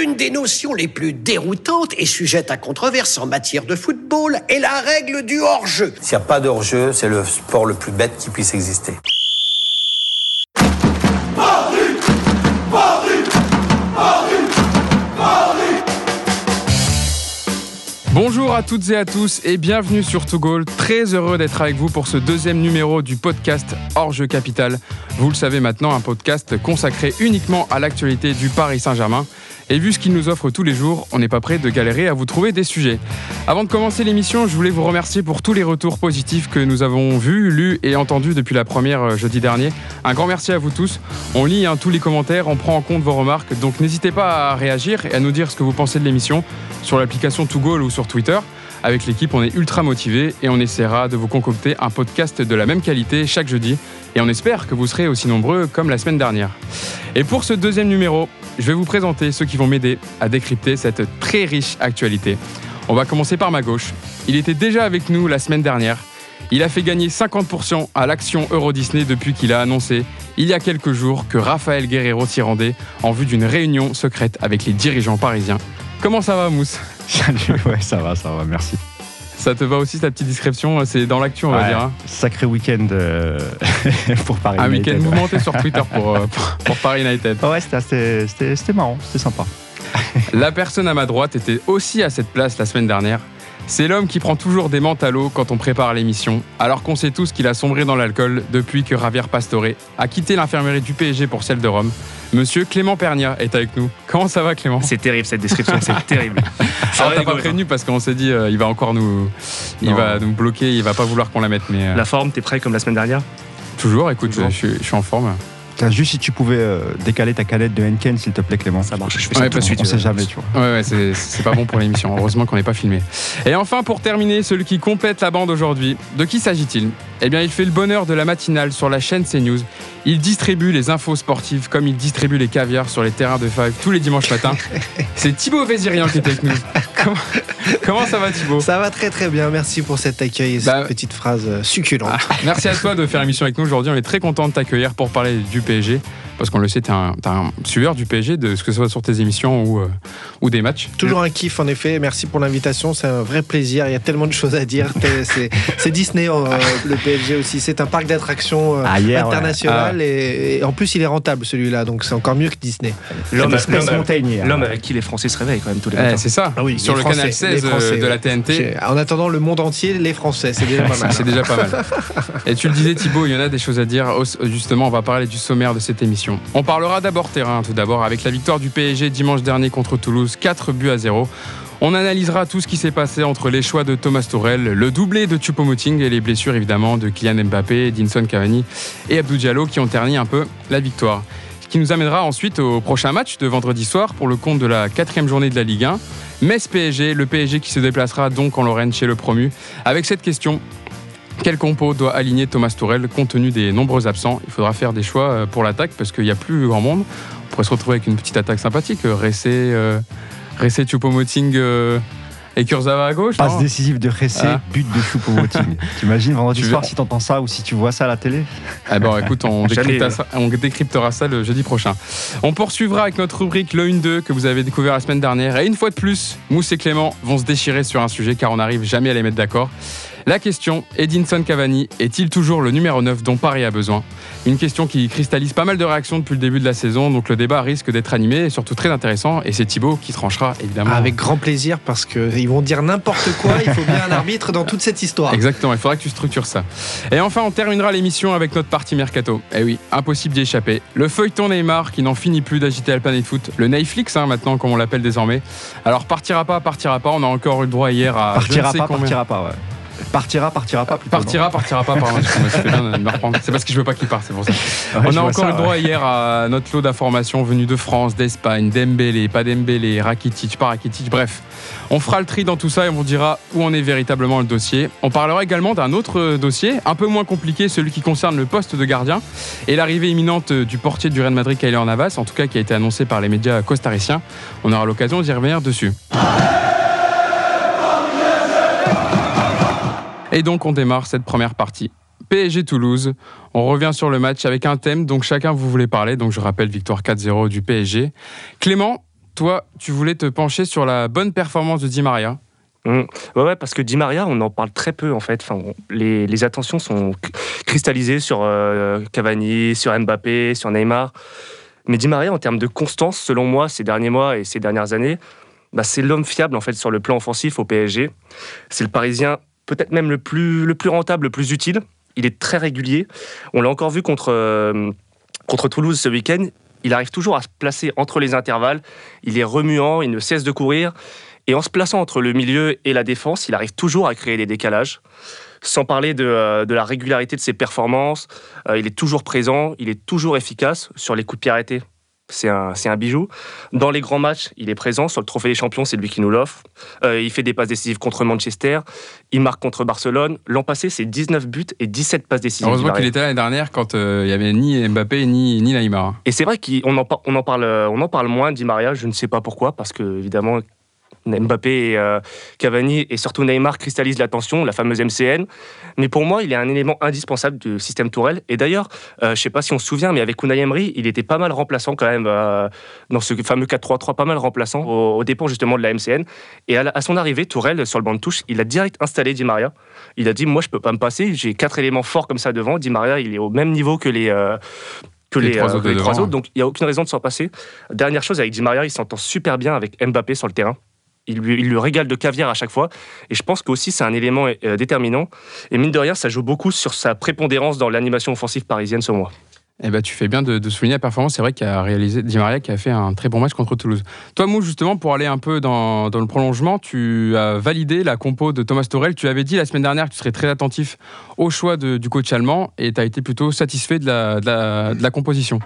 L'une des notions les plus déroutantes et sujette à controverse en matière de football est la règle du hors-jeu. S'il n'y a pas de hors-jeu, c'est le sport le plus bête qui puisse exister. Bonjour à toutes et à tous et bienvenue sur To Goal. Très heureux d'être avec vous pour ce deuxième numéro du podcast Hors Jeu Capital. Vous le savez maintenant, un podcast consacré uniquement à l'actualité du Paris Saint-Germain. Et vu ce qu'il nous offre tous les jours, on n'est pas prêt de galérer à vous trouver des sujets. Avant de commencer l'émission, je voulais vous remercier pour tous les retours positifs que nous avons vus, lus et entendus depuis la première euh, jeudi dernier. Un grand merci à vous tous. On lit hein, tous les commentaires, on prend en compte vos remarques, donc n'hésitez pas à réagir et à nous dire ce que vous pensez de l'émission sur l'application Goal ou sur Twitter. Avec l'équipe, on est ultra motivé et on essaiera de vous concocter un podcast de la même qualité chaque jeudi. Et on espère que vous serez aussi nombreux comme la semaine dernière. Et pour ce deuxième numéro, je vais vous présenter ceux qui vont m'aider à décrypter cette très riche actualité. On va commencer par ma gauche. Il était déjà avec nous la semaine dernière. Il a fait gagner 50% à l'action Euro Disney depuis qu'il a annoncé, il y a quelques jours, que Raphaël Guerrero s'y rendait en vue d'une réunion secrète avec les dirigeants parisiens. Comment ça va, Mousse? Salut, ouais, ça va, ça va, merci. Ça te va aussi ta petite description C'est dans l'actu, on va dire. Hein. Sacré week-end euh, pour Paris Un week-end mouvementé sur Twitter euh, pour, pour, Paris United. ouais, c'était marrant, c'était sympa. La personne à ma droite était aussi à cette place la semaine dernière. C'est l'homme qui prend toujours des l'eau quand on prépare l'émission, alors qu'on sait tous qu'il a sombré dans l'alcool depuis que Javier Pastore a quitté l'infirmerie du PSG pour celle de Rome. Monsieur Clément Pernia est avec nous. Comment ça va Clément? C'est terrible cette description, c'est terrible. Alors t'as pas prévenu parce qu'on s'est dit euh, il va encore nous, il va nous bloquer, il va pas vouloir qu'on la mette. Mais euh, la forme, t'es prêt comme la semaine dernière? Toujours. Écoute, Je, je suis en forme. Juste si tu pouvais euh, décaler ta canette de Henken, s'il te plaît, Clément. Ça marche, je fais ça tout suite. On sait jamais, tu vois. Ouais, ouais, c'est pas bon pour l'émission. Heureusement qu'on n'est pas filmé. Et enfin, pour terminer, celui qui complète la bande aujourd'hui, de qui s'agit-il? Eh bien, il fait le bonheur de la matinale sur la chaîne CNews. Il distribue les infos sportives comme il distribue les caviars sur les terrains de Five tous les dimanches matins. C'est Thibaut Vézirian qui est avec nous. Comment, ça va Thibaut? Ça va très très bien, merci pour cet accueil et cette bah, petite phrase euh, succulente. Ah, merci à toi de faire l'émission avec nous aujourd'hui, on est très content de t'accueillir pour parler du PSG parce qu'on le sait, tu es, un suiveur du PSG, de ce que ce soit sur tes émissions ou, euh, ou des matchs. Toujours un kiff, en effet. Merci pour l'invitation. C'est un vrai plaisir. Il y a tellement de choses à dire. c'est Disney, euh, le PSG aussi. C'est un parc d'attractions euh, ah, international. Ah. Et, en plus, il est rentable, celui-là. Donc, c'est encore mieux que Disney. L'homme avec qui les Français se réveillent quand même tous les eh, C'est ça. Ah oui, sur le canal 16 de la TNT. En attendant, le monde entier, les Français. C'est déjà pas mal. c'est déjà pas mal. Et tu le disais, Thibaut, il y en a des choses à dire. Justement, on va parler du sommaire de cette émission. On parlera d'abord terrain tout d'abord avec la victoire du PSG dimanche dernier contre Toulouse, 4 buts à 0. On analysera tout ce qui s'est passé entre les choix de Thomas Tourel, le doublé de Choupo-Moting et les blessures évidemment de Kylian Mbappé, Dinson Cavani et Abdou Diallo qui ont terni un peu la victoire. Ce qui nous amènera ensuite au prochain match de vendredi soir pour le compte de la quatrième journée de la Ligue 1. Metz PSG, le PSG qui se déplacera donc en Lorraine chez le promu. Avec cette question, quel compo doit aligner Thomas Tourel compte tenu des nombreux absents? Il faudra faire des choix euh, pour l'attaque parce qu'il n'y a plus grand monde. On pourrait se retrouver avec une petite attaque sympathique. Ressé, euh, Ressé Choupo-Moting euh, et Kurzawa à gauche. Passe décisive de Ressé, ah. but de Choupo-Moting. T'imagines vendredi soir si t'entends ça ou si tu vois ça à la télé? Eh bon, écoute, on, décryptera ça le jeudi prochain. On poursuivra avec notre rubrique Le 1-2 que vous avez découvert la semaine dernière. Et une fois de plus, Mousse et Clément vont se déchirer sur un sujet car on n'arrive jamais à les mettre d'accord. La question, Edinson Cavani est-il toujours le numéro 9 dont Paris a besoin? Une question qui cristallise pas mal de réactions depuis le début de la saison, donc le débat risque d'être animé et surtout très intéressant. Et c'est Thibaut qui tranchera évidemment. Avec grand plaisir parce qu'ils vont dire n'importe quoi, il faut bien un arbitre dans toute cette histoire. Exactement, il faudra que tu structures ça. Et enfin, on terminera l'émission avec notre partie mercato. Eh oui, impossible d'y échapper. Le feuilleton Neymar qui n'en finit plus d'agiter la planète foot, le Neyflix hein, maintenant comme on l'appelle désormais. Alors partira pas, partira pas, on a encore eu le droit hier à... Partira pas, partira pas, ouais. Partira, partira pas. Plutôt, partira, partira pas. Pardon, c'est parce que je veux pas qu'il parte, c'est pour ça. On a encore eu le droit hier à notre lot d'informations venues de France, d'Espagne, Dembélé, pas Dembélé, Rakitic, pas Rakitic, bref. On fera le tri dans tout ça et on vous dira où en est véritablement le dossier. On parlera également d'un autre dossier, un peu moins compliqué, celui qui concerne le poste de gardien et l'arrivée imminente du portier du Real Madrid, Kylian Navas, en tout cas qui a été annoncé par les médias costariciens. On aura l'occasion d'y revenir dessus. Et donc on démarre cette première partie. PSG Toulouse. On revient sur le match avec un thème dont chacun vous voulez parler. Donc je rappelle victoire 4-0 du PSG. Clément, toi, tu voulais te pencher sur la bonne performance de Di Maria. Mmh. Ouais, parce que Di Maria, on en parle très peu en fait. Enfin, les, attentions sont cristallisées sur euh, Cavani, sur Mbappé, sur Neymar. Mais Di Maria, en termes de constance, selon moi, ces derniers mois et ces dernières années, bah, c'est l'homme fiable en fait sur le plan offensif au PSG. C'est le Parisien peut-être même le plus, le plus rentable, le plus utile. Il est très régulier. On l'a encore vu contre, euh, contre Toulouse ce week-end. Il arrive toujours à se placer entre les intervalles. Il est remuant, il ne cesse de courir. Et en se plaçant entre le milieu et la défense, il arrive toujours à créer des décalages. Sans parler de, euh, la régularité de ses performances, euh, il est toujours présent, il est toujours efficace sur les coups de pied arrêtés. C'est un, un, bijou. Dans les grands matchs, il est présent. Sur le Trophée des Champions, c'est lui qui nous l'offre. Euh, il fait des passes décisives contre Manchester. Il marque contre Barcelone. L'an passé, c'est 19 buts et 17 passes décisives. Heureusement qu'il était l'année dernière quand il n'y avait ni Mbappé ni, ni Neymar. Et c'est vrai qu'on en, on en, parle, on en parle moins, dit Maria. Je ne sais pas pourquoi, parce que, évidemment, Mbappé et euh, Cavani et surtout Neymar cristallisent l'attention, la fameuse MCN. Mais pour moi, il est un élément indispensable du système Tourelle. Et d'ailleurs, euh, je ne sais pas si on se souvient, mais avec Unai Emery, il était pas mal remplaçant quand même euh, dans ce fameux 4-3-3, pas mal remplaçant au, dépend justement de la MCN. Et à, son arrivée, Tourelle, sur le banc de touche, il a direct installé Di Maria. Il a dit, moi, je peux pas me passer, j'ai quatre éléments forts comme ça devant. Di Maria, il est au même niveau que les que les, trois, autres, Donc il n'y a aucune raison de s'en passer. Dernière chose, avec Di Maria, il s'entend super bien avec Mbappé sur le terrain il lui, il régale de caviar à chaque fois. Et je pense qu'aussi, c'est un élément euh, déterminant. Et mine de rien, ça joue beaucoup sur sa prépondérance dans l'animation offensive parisienne, selon moi. Eh ben, tu fais bien de, souligner la performance. C'est vrai qu'il a réalisé Di Maria qui a fait un très bon match contre Toulouse. Toi, Mou, justement, pour aller un peu dans, le prolongement, tu as validé la compo de Thomas Torel. Tu avais dit la semaine dernière que tu serais très attentif au choix du coach allemand et tu as été plutôt satisfait de la composition.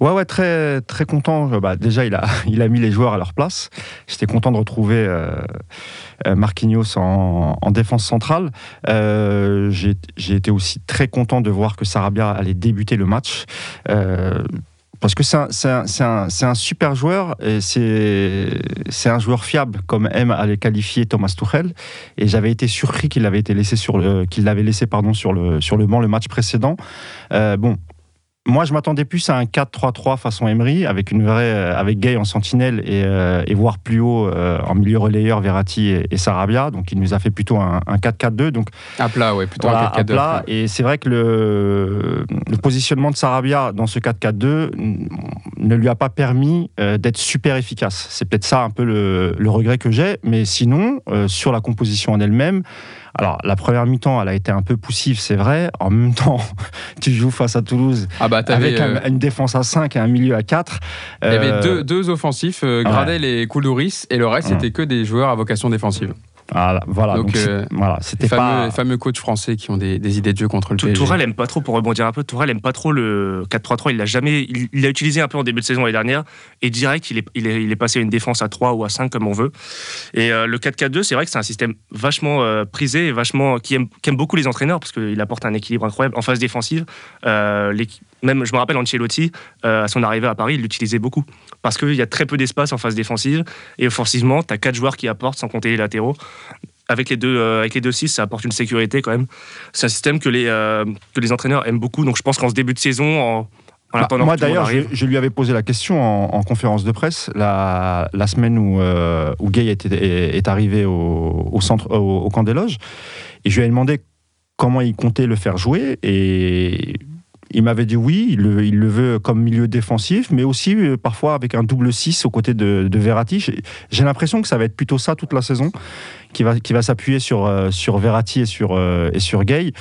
Ouais, ouais, très, très content. Euh, bah, déjà, il a, il a mis les joueurs à leur place. J'étais content de retrouver euh, euh, Marquinhos en, défense centrale. J'ai été aussi très content de voir que Sarabia allait débuter le match. parce que c'est un, un, un, super joueur et c'est un joueur fiable, comme aime à le qualifier Thomas Tuchel. Et j'avais été surpris qu'il avait été laissé sur qu'il l'avait laissé pardon sur le sur le banc le match précédent. bon, moi, je m'attendais plus à un 4-3-3 façon Emery, avec une vraie, euh, avec Gay en sentinelle et, euh, et voire plus haut euh, en milieu relayeur Verratti et, Sarabia. Donc, il nous a fait plutôt un, 4-4-2. Donc à plat, ouais, plutôt un 4-4-2. Et c'est vrai que le, le, positionnement de Sarabia dans ce 4-4-2 ne lui a pas permis d'être super efficace. C'est peut-être ça un peu le, le regret que j'ai. Mais sinon, sur la composition en elle-même. Alors, la première mi-temps, elle a été un peu poussive, c'est vrai. En même temps, tu joues face à Toulouse ah bah, avec euh, une défense à 5 et un milieu à 4. Il y avait euh, deux, offensifs, euh, Gradel et Koulouris, et le reste, c'était que des joueurs à vocation défensive. Voilà, voilà. Donc, euh, voilà c'était pas... les fameux coachs français qui ont des, idées de jeu contre le PSG. Tourelle aime pas trop, pour rebondir un peu, Tourelle aime pas trop le 4-3-3. Il l'a jamais, il l'a utilisé un peu en début de saison l'année dernière, et direct, il est, il est, passé à une défense à 3 ou à 5 comme on veut. Et euh, le 4-4-2, c'est vrai que c'est un système vachement euh, prisé et vachement qui aime, qui aime, beaucoup les entraîneurs parce qu'il apporte un équilibre incroyable en phase défensive. Même, je me rappelle Ancelotti, à son arrivée à Paris, il l'utilisait beaucoup parce qu'il y a très peu d'espace en phase défensive et offensivement, tu as quatre joueurs qui apportent sans compter les latéraux. Avec les deux, euh, avec les deux 6, ça apporte une sécurité quand même. C'est un système que les, euh, que les entraîneurs aiment beaucoup. Donc je pense qu'en ce début de saison, en, bah, moi d'ailleurs, je, lui avais posé la question en, conférence de presse la, la semaine où, euh, où Gay est, est, arrivé au, au centre, au, camp des loges, et je lui ai demandé comment il comptait le faire jouer, et il m'avait dit oui, il le, veut comme milieu défensif, mais aussi euh, parfois avec un double 6 aux côtés de, de Verratti. J'ai l'impression que ça va être plutôt ça toute la saison qui va, qui va s'appuyer sur, euh, sur Verratti et sur, euh, et sur Gay.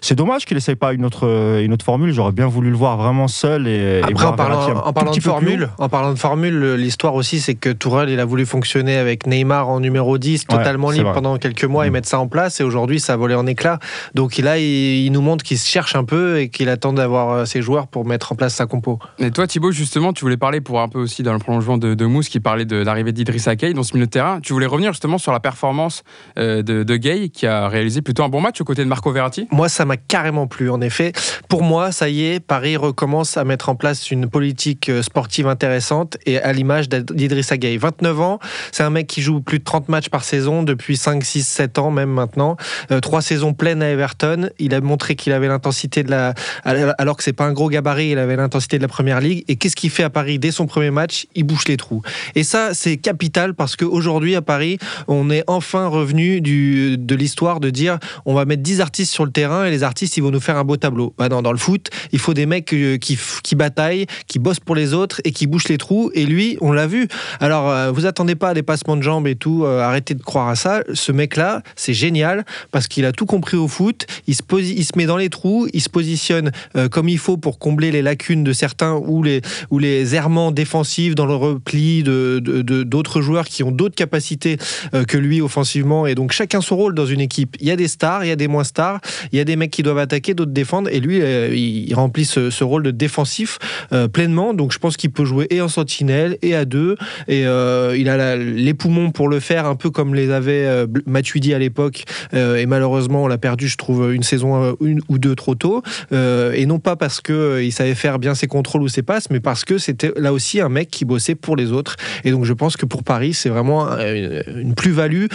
C'est dommage qu'il n'essaye pas une autre, euh, une autre formule. J'aurais bien voulu le voir vraiment seul. Et, Après, en, parlant, en, parlant de formule, en parlant de formule, l'histoire aussi, c'est que Tourelle, il a voulu fonctionner avec Neymar en numéro 10, totalement libre pendant quelques mois et mm. mettre ça en place. Et aujourd'hui, ça a volé en éclats. Donc là, il, il nous montre qu'il se cherche un peu et qu'il attend d'avoir ses joueurs pour mettre en place sa compo. Et toi, Thibaut, justement, tu voulais parler pour un peu aussi dans le prolongement de, de Mousse qui parlait de l'arrivée d'Idrissa Gueye dans ce milieu de terrain. Tu voulais revenir justement sur la performance euh, de, Gay qui a réalisé plutôt un bon match aux côtés de Marco Verratti Moi, ça m'a carrément plu, en effet. Pour moi, ça y est, Paris recommence à mettre en place une politique euh, sportive intéressante et à l'image d'Idrissa Gay. 29 ans, c'est un mec qui joue plus de 30 matchs par saison depuis 5, 6, 7 ans même maintenant. Euh, trois saisons pleines à Everton. Il a montré qu'il avait l'intensité de la, alors que c'est pas un gros gabarit, il avait l'intensité de la première ligue. Et qu'est-ce qu'il fait à Paris dès son premier match? Il bouche les trous. Et ça, c'est capital parce qu'aujourd'hui à Paris, on est enfin revenu de l'histoire de dire on va mettre 10 artistes sur le terrain et les artistes ils vont nous faire un beau tableau. Bah dans le foot, il faut des mecs euh, qui, qui bataillent, qui bossent pour les autres et qui bouchent les trous. Et lui, on l'a vu. Alors, euh, vous attendez pas à des passements de jambes et tout, euh, arrêtez de croire à ça. Ce mec-là, c'est génial parce qu'il a tout compris au foot. Il se, il se met dans les trous, il se positionne comme il faut pour combler les lacunes de certains ou les, ou les errements défensifs dans le repli de, d'autres joueurs qui ont d'autres capacités que lui offensivement. Et donc, chacun son rôle dans une équipe. Il y a des stars, il y a des moins stars, il y a des mecs qui doivent attaquer, d'autres défendre. Et lui, il remplit ce, rôle de défensif pleinement. Donc, je pense qu'il peut jouer et en sentinelle et à deux. Et euh, il a les poumons pour le faire, un peu comme les avait euh, Matuidi à l'époque. Euh, et malheureusement, on l'a perdu, je trouve, une saison une ou deux trop tôt. et non pas parce que il savait faire bien ses contrôles ou ses passes, mais parce que c'était là aussi un mec qui bossait pour les autres. Et donc, je pense que pour Paris, c'est vraiment une plus-value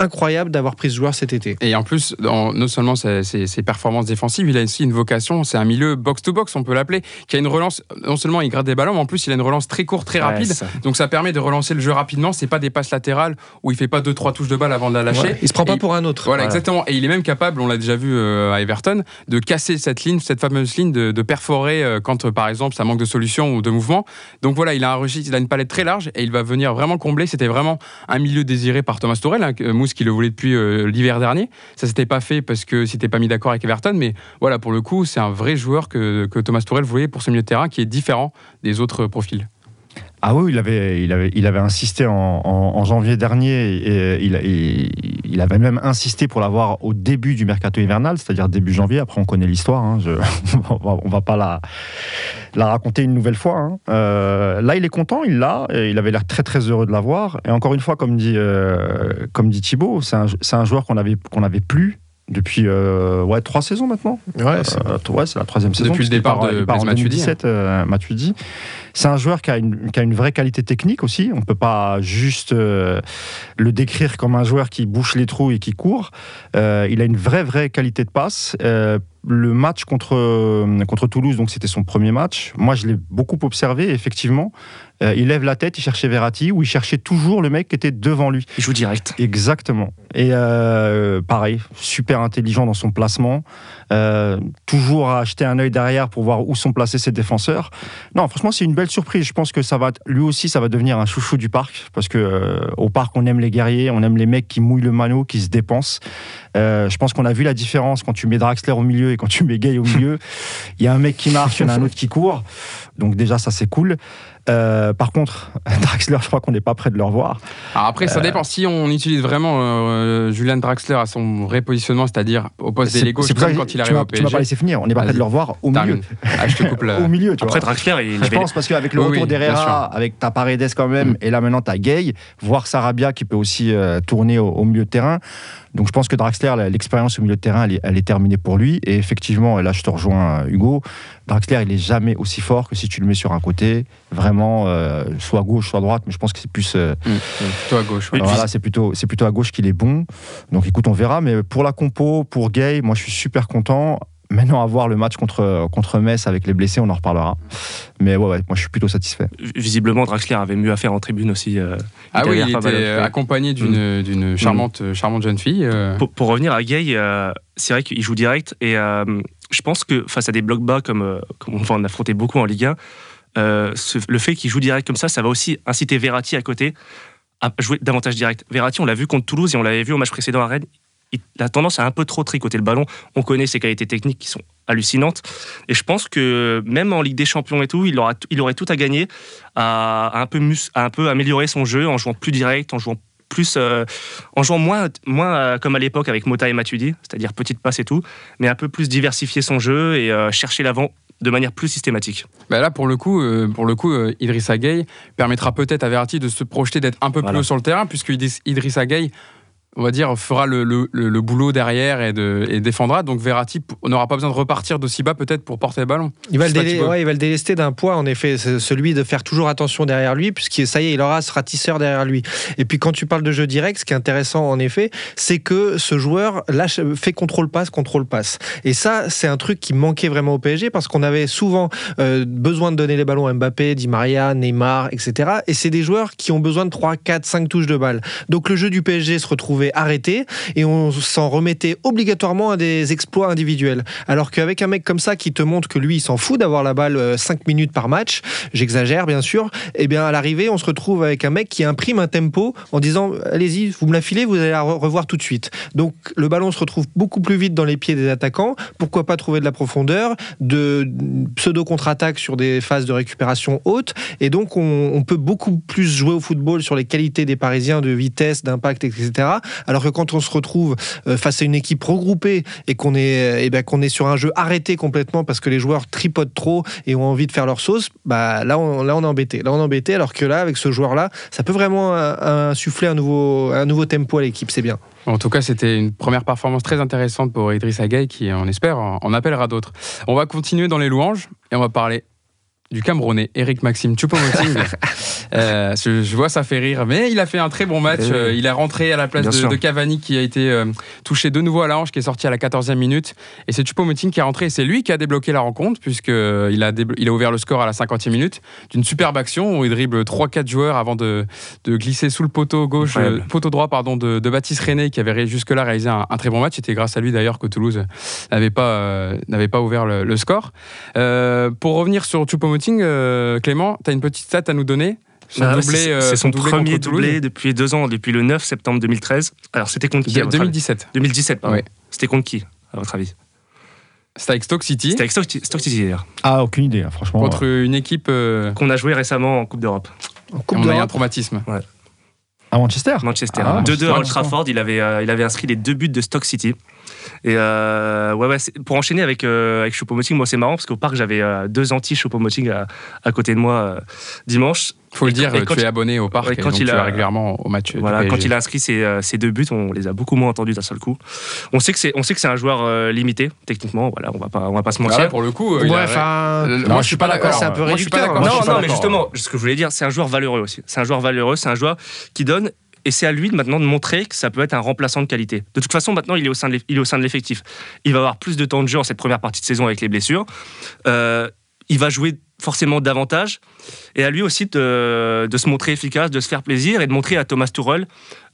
incroyable d'avoir pris ce joueur cet été. Et en plus, non seulement ses, performances défensives, il a aussi une vocation, c'est un milieu box-to-box, on peut l'appeler, qui a une relance, non seulement il gratte des ballons, mais en plus il a une relance très courte, très rapide. Donc ça permet de relancer le jeu rapidement. C'est pas des passes latérales où il fait pas deux trois touches de balle avant de la lâcher. il se prend pas pour un autre. Voilà, exactement. Et il est même capable, on l'a déjà vu euh, à Everton, de casser cette ligne, cette fameuse ligne, de, perforer euh, quand euh, par exemple ça manque de solution ou de mouvement. Donc voilà, il a un registre, il a une palette très large et il va venir vraiment combler. C'était vraiment un milieu désiré par Thomas Tourelle, hein, Qui le voulait depuis l'hiver dernier. Ça s'était pas fait parce que c'était pas mis d'accord avec Everton, mais voilà, pour le coup, c'est un vrai joueur que, que Thomas Tourelle voulait pour ce milieu de terrain qui est différent des autres profils. Ah oui, il avait, il avait, il avait insisté en, janvier dernier et il, avait même insisté pour l'avoir au début du mercato hivernal, c'est-à-dire début janvier. Après, on connaît l'histoire. Hein, on va pas la, la raconter une nouvelle fois. Hein. Euh, là, il est content, il l'a. Il avait l'air très très heureux de l'avoir. Et encore une fois, comme dit, euh, comme dit Thibaut, c'est un, un, joueur qu'on avait, qu'on avait plus depuis euh, ouais, trois saisons maintenant. Ouais, c'est ouais, la troisième saison. Depuis le départ de part, en 2017, hein. Matuidi. C'est un joueur qui a, une, qui a, une, vraie qualité technique aussi. On ne peut pas juste euh, le décrire comme un joueur qui bouche les trous et qui court. Euh, il a une vraie, vraie qualité de passe. Euh, le match contre, contre Toulouse, donc c'était son premier match. Moi, je l'ai beaucoup observé, effectivement. Il lève la tête, il cherchait Verratti, ou il cherchait toujours le mec qui était devant lui. Il joue direct. Exactement. Et pareil, super intelligent dans son placement. toujours à acheter un œil derrière pour voir où sont placés ses défenseurs. Non, franchement, c'est une belle surprise. Je pense que ça va, lui aussi, ça va devenir un chouchou du parc, parce que euh, au parc, on aime les guerriers, on aime les mecs qui mouillent le mano, qui se dépensent. Euh, je pense qu'on a vu la différence quand tu mets Draxler au milieu et quand tu mets Gay au milieu. Il y a un mec qui marche, il y en a un autre qui court. Donc déjà, ça c'est cool. Euh, par contre, Draxler, je crois qu'on n'est pas prêt de le revoir. après, ça dépend. Si on utilise vraiment Julian Draxler à son répositionnement, c'est-à-dire au poste d'ailier gauche, comme quand il arrive au PSG. Tu m'as pas laissé finir. On n'est pas prêt de le revoir au milieu. Ah, je te coupe là. au milieu. Tu après, Draxler, il je pense parce qu'avec le retour d'Herrera, avec ta Paredes quand même, mm. et là maintenant ta Gay, voir Sarabia qui peut aussi tourner au, milieu de terrain. Donc je pense que Draxler, l'expérience au milieu de terrain, elle est, terminée pour lui. Et effectivement, et là je te rejoins Hugo, Draxler, il est jamais aussi fort que si tu le mets sur un côté, vraiment, euh, soit à gauche, soit à droite, mais je pense que c'est plus. Euh, mmh, mmh. à gauche. Voilà, c'est plutôt, c'est plutôt à gauche qu'il est bon. Donc écoute, on verra. Mais pour la compo, pour Gay, moi je suis super content. Maintenant, à voir le match contre, contre Metz avec les blessés, on en reparlera. Mais ouais, ouais moi je suis plutôt satisfait. Visiblement, Draxler avait mieux à faire en tribune aussi. Euh, ah oui, il était accompagné d'une mmh. charmante, charmante jeune fille. Pour, revenir à Gay, c'est vrai qu'il joue direct et je pense que face à des blocs bas comme, euh, comme on va en affronter beaucoup en Ligue 1, euh, le fait qu'il joue direct comme ça, ça va aussi inciter Verratti à côté à jouer davantage direct. Verratti, on l'a vu contre Toulouse et on l'avait vu au match précédent à Rennes. Il a tendance à un peu trop tricoter le ballon. On connaît ses qualités techniques qui sont hallucinantes. Et je pense que même en Ligue des Champions et tout, il, aura, il aurait tout à gagner à, un peu à un peu améliorer son jeu en jouant plus direct, en jouant plus euh, en jouant moins, moins euh, comme à l'époque avec Mota et Matuidi, c'est-à-dire petite passe et tout, mais un peu plus diversifier son jeu et chercher l'avant de manière plus systématique. Bah là, pour le coup, pour le coup Idrissa Gueye permettra peut-être à Verratti de se projeter, d'être un peu plus haut sur le terrain, puisque Idrissa Gueye on va dire, fera le, le, boulot derrière et, de, et, défendra. Donc Verratti n'aura pas besoin de repartir d'aussi bas peut-être pour porter le ballon. Il va, le, ouais, il va le délester d'un poids, en effet, celui de faire toujours attention derrière lui, puisque ça y est, il aura ce ratisseur derrière lui. Et puis quand tu parles de jeu direct, ce qui est intéressant en effet, c'est que ce joueur lâche, fait contrôle-passe, contrôle-passe. Et ça, c'est un truc qui manquait vraiment au PSG, parce qu'on avait souvent euh, besoin de donner les ballons à Mbappé, Di Maria, Neymar, etc. Et c'est des joueurs qui ont besoin de 3, 4, 5 touches de balle. Donc le jeu du PSG se retrouve arrêté et on s'en remettait obligatoirement à des exploits individuels. Alors qu'avec un mec comme ça qui te montre que lui, il s'en fout d'avoir la balle 5 euh, minutes par match, j'exagère bien sûr, et eh bien à l'arrivée, on se retrouve avec un mec qui imprime un tempo en disant allez-y, vous me la filez, vous allez la revoir tout de suite. Donc le ballon se retrouve beaucoup plus vite dans les pieds des attaquants. Pourquoi pas trouver de la profondeur, de pseudo contre-attaque sur des phases de récupération hautes, et donc on, on peut beaucoup plus jouer au football sur les qualités des Parisiens de vitesse, d'impact, etc. Alors que quand on se retrouve euh, face à une équipe regroupée et qu'on est, eh ben, est sur un jeu arrêté complètement parce que les joueurs tripotent trop et ont envie de faire leur sauce, bah là on, là on est embêté. Là on est embêté alors que là avec ce joueur-là, ça peut vraiment euh, insuffler un nouveau, un nouveau tempo à l'équipe, c'est bien. En tout cas, c'était une première performance très intéressante pour Idriss Gueye qui, on espère, en appellera d'autres. On va continuer dans les louanges et on va parler du Camerounais, Eric Maxime Choupo-Moting. euh, je, vois, ça fait rire, mais il a fait un très bon match. Euh, il est rentré à la place de, Cavani qui a été euh, touché de nouveau à la hanche, qui est sorti à la 14e minute. Et c'est Choupo-Moting qui est rentré. C'est lui qui a débloqué la rencontre, puisqu'il euh, a, il a ouvert le score à la 50e minute d'une superbe action où il dribble 3-4 joueurs avant de, de, glisser sous le poteau gauche, poteau droit pardon, de, de, Baptiste René, qui avait jusque-là réalisé un, très bon match. C'était grâce à lui d'ailleurs que Toulouse n'avait pas, n'avait pas ouvert le, le score. pour revenir sur Choupo-Moting, euh, Clément, tu as une petite stat à nous donner bah c'est son, euh, premier doublé depuis deux ans, depuis le 9 septembre 2013. Alors c'était contre qui 2017. 2017, pardon. C'était contre qui, à votre avis c'était avec Stock City. C'était avec Stock, City d'ailleurs. Ah, aucune idée, hein, franchement. Contre une équipe. Euh, Qu'on a joué récemment en Coupe d'Europe. En Coupe d'Europe. a eu un traumatisme. Ouais. À Manchester Manchester. 2-2 à Old Trafford, il avait, il avait inscrit les deux buts de Stock City. Et euh, ouais, ouais, pour enchaîner avec, euh, avec Choupo-Moting, moi c'est marrant parce qu'au parc j'avais euh, deux anti-Choupo-Moting à, à, côté de moi euh, dimanche. Faut le dire, tu es abonné au parc et quand il tu a, régulièrement au match. Voilà, quand il a inscrit ses, ses, deux buts, on les a beaucoup moins entendus d'un seul coup. On sait que c'est, on sait que c'est un joueur limité techniquement. Voilà, on va pas, on va pas se mentir. pour le coup, ouais, enfin, moi je suis pas d'accord. C'est un peu réducteur. Non, non, mais justement, ce que je voulais dire, c'est un joueur valeureux aussi. C'est un joueur valeureux, c'est un joueur qui donne et c'est à lui maintenant de montrer que ça peut être un remplaçant de qualité. De toute façon, maintenant, il est au sein de l'effectif. Il va avoir plus de temps de jeu en cette première partie de saison avec les blessures. Euh, il va jouer forcément davantage. Et à lui aussi de, se montrer efficace, de se faire plaisir et de montrer à Thomas Tuchel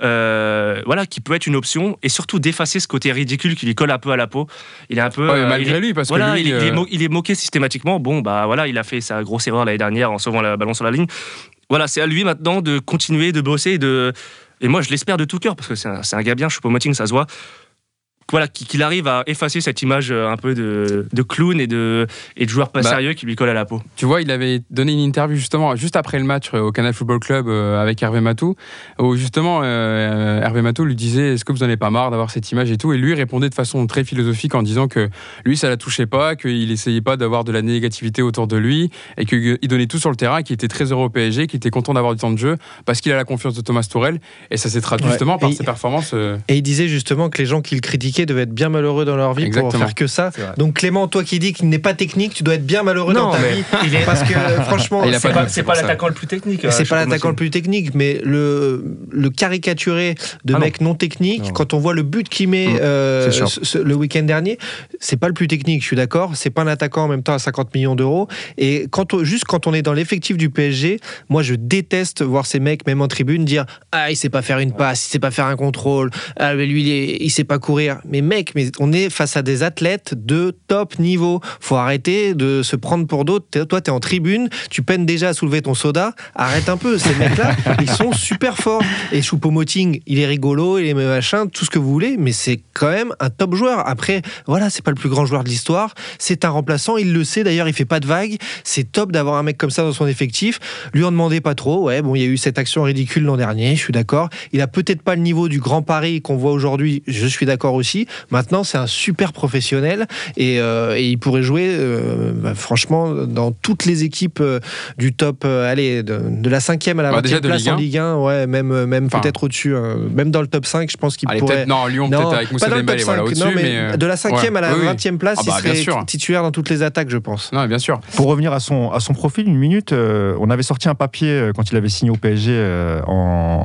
euh, voilà, qui peut être une option et surtout d'effacer ce côté ridicule qui lui colle un peu à la peau. Il est un peu. malgré lui, parce que. Lui, il, est, il, est, moqué systématiquement. Bon, bah voilà, il a fait sa grosse erreur l'année dernière en sauvant le ballon sur la ligne voilà, c'est à lui maintenant de continuer de bosser et moi, je l'espère de tout cœur parce que c'est un, un, gars bien. Choupo-Moting, ça se voit voilà, qu'il arrive à effacer cette image euh, un peu de, de clown et de, et de joueur pas bah, sérieux qui lui colle à la peau. Tu vois, il avait donné une interview justement juste après le match euh, au Canal Football Club euh, avec Hervé Matou, où justement Hervé Matou lui disait Est-ce que vous en avez pas marre d'avoir cette image et tout? Et lui répondait de façon très philosophique en disant que lui, ça la touchait pas, qu'il essayait pas d'avoir de la négativité autour de lui et qu'il donnait tout sur le terrain, qu'il était très heureux au PSG, qu'il était content d'avoir du temps de jeu parce qu'il a la confiance de Thomas Tourel et ça s'est traduit justement par ses performances. Et il disait justement que les gens qui le critiquaient devaient être bien malheureux dans leur vie pour faire que ça. Donc Clément, toi qui dis qu'il n'est pas technique, tu dois être bien malheureux dans ta vie. Parce que franchement, c'est pas, l'attaquant le plus technique. C'est euh, pas l'attaquant le plus technique, mais le, le caricaturé de ah mec non, technique, quand on voit le but qu'il met mmh. euh, le week-end dernier, c'est pas le plus technique, je suis d'accord. C'est pas un attaquant en même temps à 50 millions d'euros. Et quand juste quand on est dans l'effectif du PSG, moi je déteste voir ces mecs, même en tribune, dire Ah, il sait pas faire une passe, il sait pas faire un contrôle, ah, lui il, il sait pas courir. Mais mec, mais on est face à des athlètes de top niveau. Faut arrêter de se prendre pour d'autres. Toi, tu es en tribune, tu peines déjà à soulever ton soda. Arrête un peu. Ces mecs-là, ils sont super forts. Et Choupo-Moting, il est rigolo, il est machin, tout ce que vous voulez, mais c'est quand même un top joueur. Après, voilà, c'est pas le plus grand joueur de l'histoire. C'est un remplaçant, il le sait d'ailleurs, il fait pas de vagues. C'est top d'avoir un mec comme ça dans son effectif. Lui en demandait pas trop. Ouais, bon, il y a eu cette action ridicule l'an dernier, je suis d'accord. Il a peut-être pas le niveau du grand Paris qu'on voit aujourd'hui, je suis d'accord aussi. Maintenant, c'est un super professionnel et, euh, il pourrait jouer, euh, bah, franchement, dans toutes les équipes euh, du top, allez, de, la cinquième à la 20 bah, place en Ligue 1, ouais, même, même peut-être au-dessus, hein. même dans le top 5, je pense qu'il pourrait. Non, Lyon peut-être avec Moussa Dembélé, voilà, au-dessus. Mais, de la cinquième à la 20e place, ah il bah, serait titulaire dans toutes les attaques, je pense. Non, bien sûr. Pour revenir à son, à son profil, une minute, on avait sorti un papier quand il avait signé au PSG en,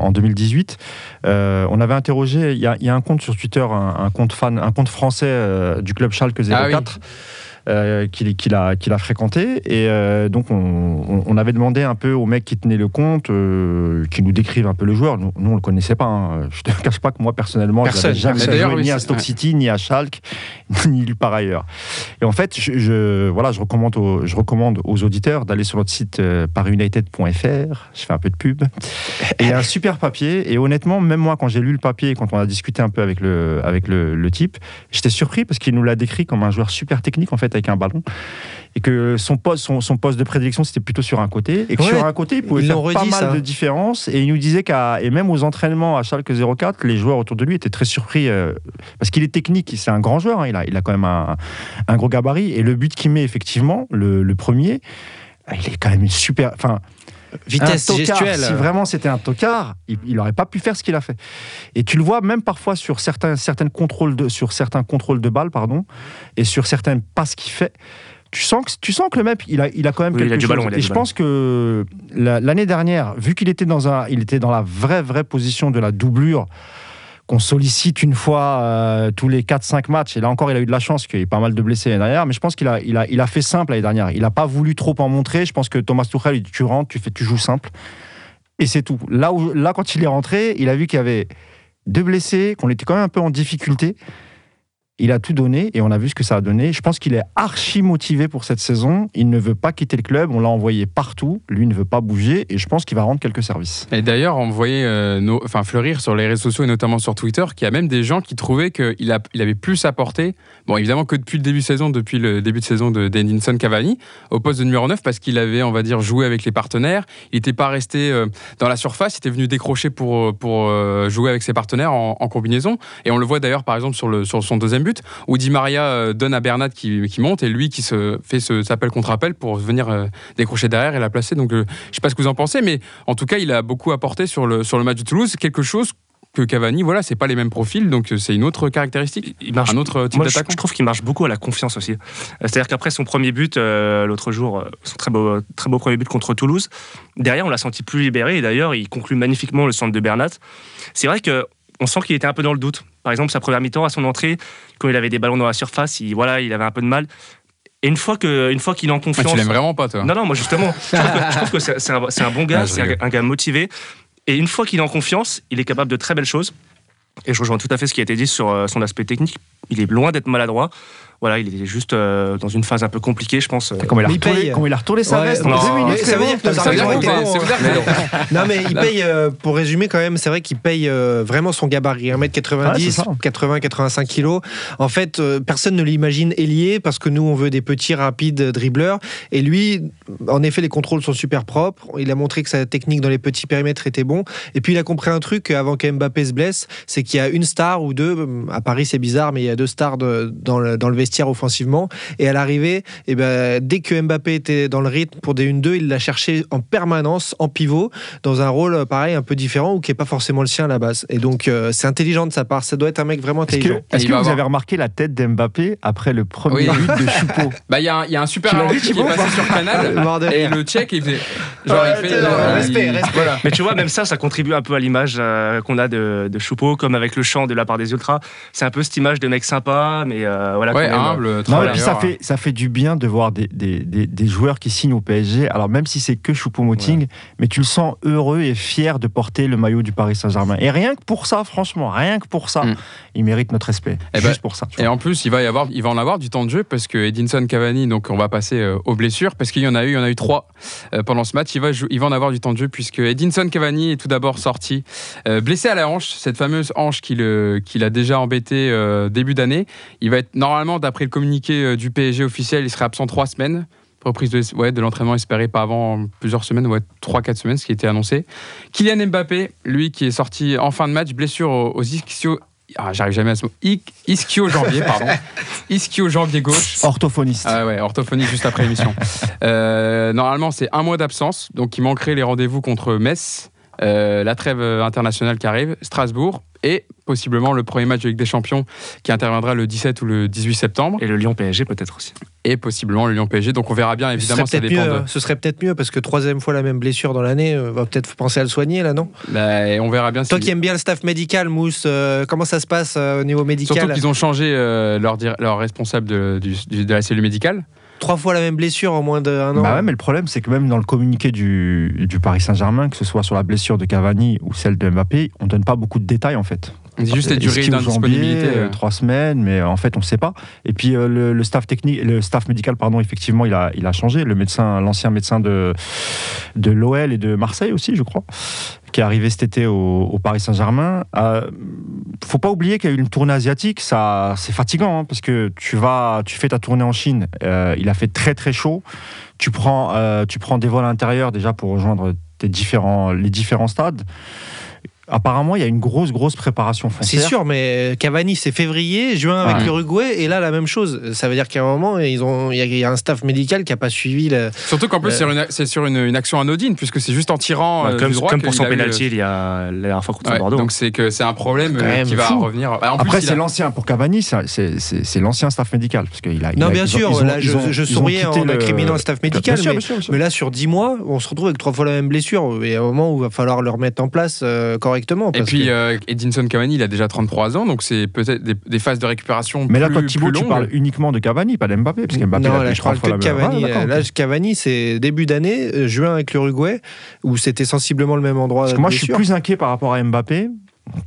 en 2018. on avait interrogé, il y, y, a un compte sur Twitter, un, compte fan, un compte français euh, du club Schalke 04. Euh, qu'il a, fréquenté. Et euh, donc, on, avait demandé un peu aux mecs qui tenaient le compte, euh, qui nous décrivent un peu le joueur. Nous, on ne le connaissait pas. Hein. Je ne te cache pas que moi, personnellement, je n'avais jamais joué ni à Stoke City, ni à Schalke, ni par ailleurs. Et en fait, je, voilà, je, recommande aux, je recommande aux auditeurs d'aller sur notre site pariunited.fr. Je fais un peu de pub. Et il y a un super papier. Et honnêtement, même moi, quand j'ai lu le papier, quand on a discuté un peu avec le, avec le, le type, j'étais surpris parce qu'il nous l'a décrit comme un joueur super technique, en fait, avec un ballon et que son poste, son, poste de prédilection c'était plutôt sur un côté et que sur un côté il pouvait faire pas mal de différences et il nous disait qu'à et même aux entraînements à Schalke 04 les joueurs autour de lui étaient très surpris euh, parce qu'il est technique c'est un grand joueur hein, il, a, il a quand même un, gros gabarit et le but qu'il met effectivement le, premier il est quand même une super enfin vitesse gestuelle. Si vraiment c'était un tocard, il n'aurait pas pu faire ce qu'il a fait. Et tu le vois même parfois sur certains, certaines contrôles de, sur certains contrôles de balles, pardon, et sur certaines passes qu'il fait. Tu sens, que, tu sens que le mec, il a, il a quand même quelque chose. Ballon, et je pense que l'année dernière, vu qu'il était, dans un, il était dans la vraie, vraie position de la doublure, qu'on sollicite une fois euh, tous les 4-5 matchs. Et là encore, il a eu de la chance qu'il y ait pas mal de blessés l'année dernière. Mais je pense qu'il a, il a, il a fait simple l'année dernière. Il n'a pas voulu trop en montrer. Je pense que Thomas Tuchel, il dit tu rentres, tu, fais, tu joues simple. Et c'est tout. Là, où, là, quand il est rentré, il a vu qu'il y avait deux blessés, qu'on était quand même un peu en difficulté il a tout donné et on a vu ce que ça a donné. Je pense qu'il est archi motivé pour cette saison. Il ne veut pas quitter le club. On l'a envoyé partout. Lui ne veut pas bouger et je pense qu'il va rendre quelques services. Et d'ailleurs, on voyait euh, enfin, fleurir sur les réseaux sociaux et notamment sur Twitter qu'il y a même des gens qui trouvaient qu'il il avait plus apporté. Bon, évidemment que depuis le début de saison, depuis le début de saison de Dendinson Cavani, au poste de numéro 9 parce qu'il avait, on va dire, joué avec les partenaires. Il n'était pas resté euh, dans la surface. Il était venu décrocher pour, pour euh, jouer avec ses partenaires en, en combinaison. Et on le voit d'ailleurs, par exemple, sur, le, sur son deuxième but où Di Maria euh, donne à Bernat qui, monte et lui qui se fait ce, s'appelle contre-appel pour venir euh, décrocher derrière et la placer. Donc euh, je ne sais pas ce que vous en pensez, mais en tout cas, il a beaucoup apporté sur le, sur le match de Toulouse, quelque chose que Cavani, voilà, c'est pas les mêmes profils, donc c'est une autre caractéristique, il marche, un autre type d'attaquant. Je, trouve qu'il marche beaucoup à la confiance aussi. C'est-à-dire qu'après son premier but, l'autre jour, son très beau, très beau premier but contre Toulouse, derrière on l'a senti plus libéré et d'ailleurs il conclut magnifiquement le centre de Bernat. C'est vrai que on sent qu'il était un peu dans le doute. Par exemple, sa première mi-temps, à son entrée, quand il avait des ballons dans la surface, il, voilà, il avait un peu de mal. Et une fois que, une fois qu'il est en confiance. Ah, tu l'aimes vraiment pas, toi Non, non, moi justement, je trouve que, c'est un, bon gars, ah, c'est un, gars motivé. Et une fois qu'il est en confiance, il est capable de très belles choses. Et je rejoins tout à fait ce qui a été dit sur euh, son aspect technique. Il est loin d'être maladroit. Voilà, il était juste euh, dans une phase un peu compliquée, je pense. Comment il a retourné, il a retourné sa veste en deux minutes. Ça veut dire que bons. Non, mais il paye, euh, pour résumer quand même, c'est vrai qu'il paye euh, vraiment son gabarit. 1m90, 80-85 kg. En fait, personne ne l'imagine ailier parce que nous, on veut des petits, rapides dribbleurs. Et lui, en effet, les contrôles sont super propres. Il a montré que sa technique dans les petits périmètres était bon. Et puis, il a compris un truc avant qu'Mbappé se blesse, c'est qu'il y a une star ou deux. À Paris, c'est bizarre, mais il y a deux stars dans le, dans le vestiaire offensivement. Et à l'arrivée, et eh ben, dès que Mbappé était dans le rythme pour des 1-2, il l'a cherché en permanence, en pivot, dans un rôle pareil, un peu différent ou qui n'est pas forcément le sien à la base. Et donc, euh, c'est intelligent de sa part. Ça doit être un mec vraiment intelligent. Est-ce que, vous avez remarqué la tête d'Mbappé après le premier but de Choupeau bah, Il y, a un, y a un super arbitre qui est passé sur Canal et le check, il fait. Genre, il fait respect, respect. Mais tu vois, même ça, ça contribue un peu à l'image euh, qu'on a de, de Choupeau, comme avec le chant de la part des Ultras. C'est un peu cette image de mec sympa, mais euh, voilà. Ouais, non, et puis ça fait, ça fait du bien de voir des, des, des, joueurs qui signent au PSG. Alors même si c'est que Choupo-Moting, mais tu le sens heureux et fier de porter le maillot du Paris Saint-Germain. Et rien que pour ça, franchement, rien que pour ça, mm. il mérite notre respect. Et eh ben, Juste pour ça. Et en plus, il va y avoir, il va en avoir du temps de jeu parce que Edinson Cavani, donc on va passer euh, aux blessures parce qu'il y en a eu, il y en a eu trois euh, pendant ce match. Il va, il va en avoir du temps de jeu puisque Edinson Cavani est tout d'abord sorti euh, blessé à la hanche, cette fameuse hanche qui l'a déjà embêté début d'année. Il va être normalement, d'après le communiqué du PSG officiel, il serait absent trois semaines reprise de, ouais, de l'entraînement espéré pas avant plusieurs semaines, ouais, 3-4 semaines, ce qui était annoncé. Kylian Mbappé, lui qui est sorti en fin de match, blessure aux, ischio. Ah, j'arrive jamais à ce mot. Ischio-jambier, pardon. Ischio-jambier gauche. Orthophoniste. Ah ouais, orthophoniste juste après l'émission. Euh, normalement, c'est un mois d'absence, donc il manquerait les rendez-vous contre Metz, euh, la trêve internationale qui arrive, Strasbourg, et possiblement le premier match de Ligue des Champions qui interviendra le 17 ou le 18 septembre. Et le Lyon PSG peut-être aussi. Et possiblement le Lyon PSG. Donc on verra bien, évidemment, ça dépend. Mieux, Ce serait peut-être mieux parce que troisième fois la même blessure dans l'année, on euh, va peut-être penser à le soigner là, non? Bah, On verra bien. Toi qui aimes bien le staff médical, Mousse, euh, comment ça se passe euh, au niveau médical? Surtout qu'ils ont changé leur, leur, responsable de, de la cellule médicale trois fois la même blessure en moins d'un an. Bah ouais, mais le problème, c'est que même dans le communiqué du, du Paris Saint-Germain, que ce soit sur la blessure de Cavani ou celle de Mbappé, on donne pas beaucoup de détails en fait. C'est juste la durée d'indisponibilité. Euh, trois semaines, mais en fait, on ne sait pas. Et puis, euh, le, staff technique, le staff médical, pardon, effectivement, il a, il a changé. Le médecin, l'ancien médecin de, de l'OL et de Marseille aussi, je crois, qui est arrivé cet été au, Paris Saint-Germain. Euh, faut pas oublier qu'il y a eu une tournée asiatique. Ça, c'est fatigant hein, parce que tu vas, tu fais ta tournée en Chine. Euh, il a fait très très chaud. Tu prends, prends des vols intérieurs déjà pour rejoindre les différents stades apparemment, il y a une grosse, grosse préparation C'est sûr, mais Cavani, c'est février, juin avec l'Uruguay, et là, la même chose. Ça veut dire qu'à un moment, ils ont, il y, a un staff médical qui n'a pas suivi. Le, Surtout qu'en plus, c'est sur une, action anodine, puisque c'est juste en tirant. Euh, comme, droit comme pour son pénalty il y a la dernière fois contre Bordeaux. Donc c'est que c'est un problème euh, qui va revenir. Bah, Après, c'est l'ancien, pour Cavani, c'est l'ancien staff médical. Parce qu'il a, non, bien sûr, là, je, souriais en incriminant le staff médical, mais, là, sur 10 mois, on se retrouve avec trois fois la même blessure. Et à un moment où il va falloir le remettre en place euh, correctement. Et puis, euh, Edinson Cavani, il a déjà 33 ans, donc c'est peut-être des, phases de récupération Mais là, toi, Thibaut, tu parles uniquement de Cavani, pas d'Mbappé, parce qu'Mbappé, non, là, je parle que de Cavani. là, Cavani, c'est début d'année, euh, juin avec l'Uruguay, où c'était sensiblement le même endroit. Parce que moi, je suis plus inquiet par rapport à Mbappé,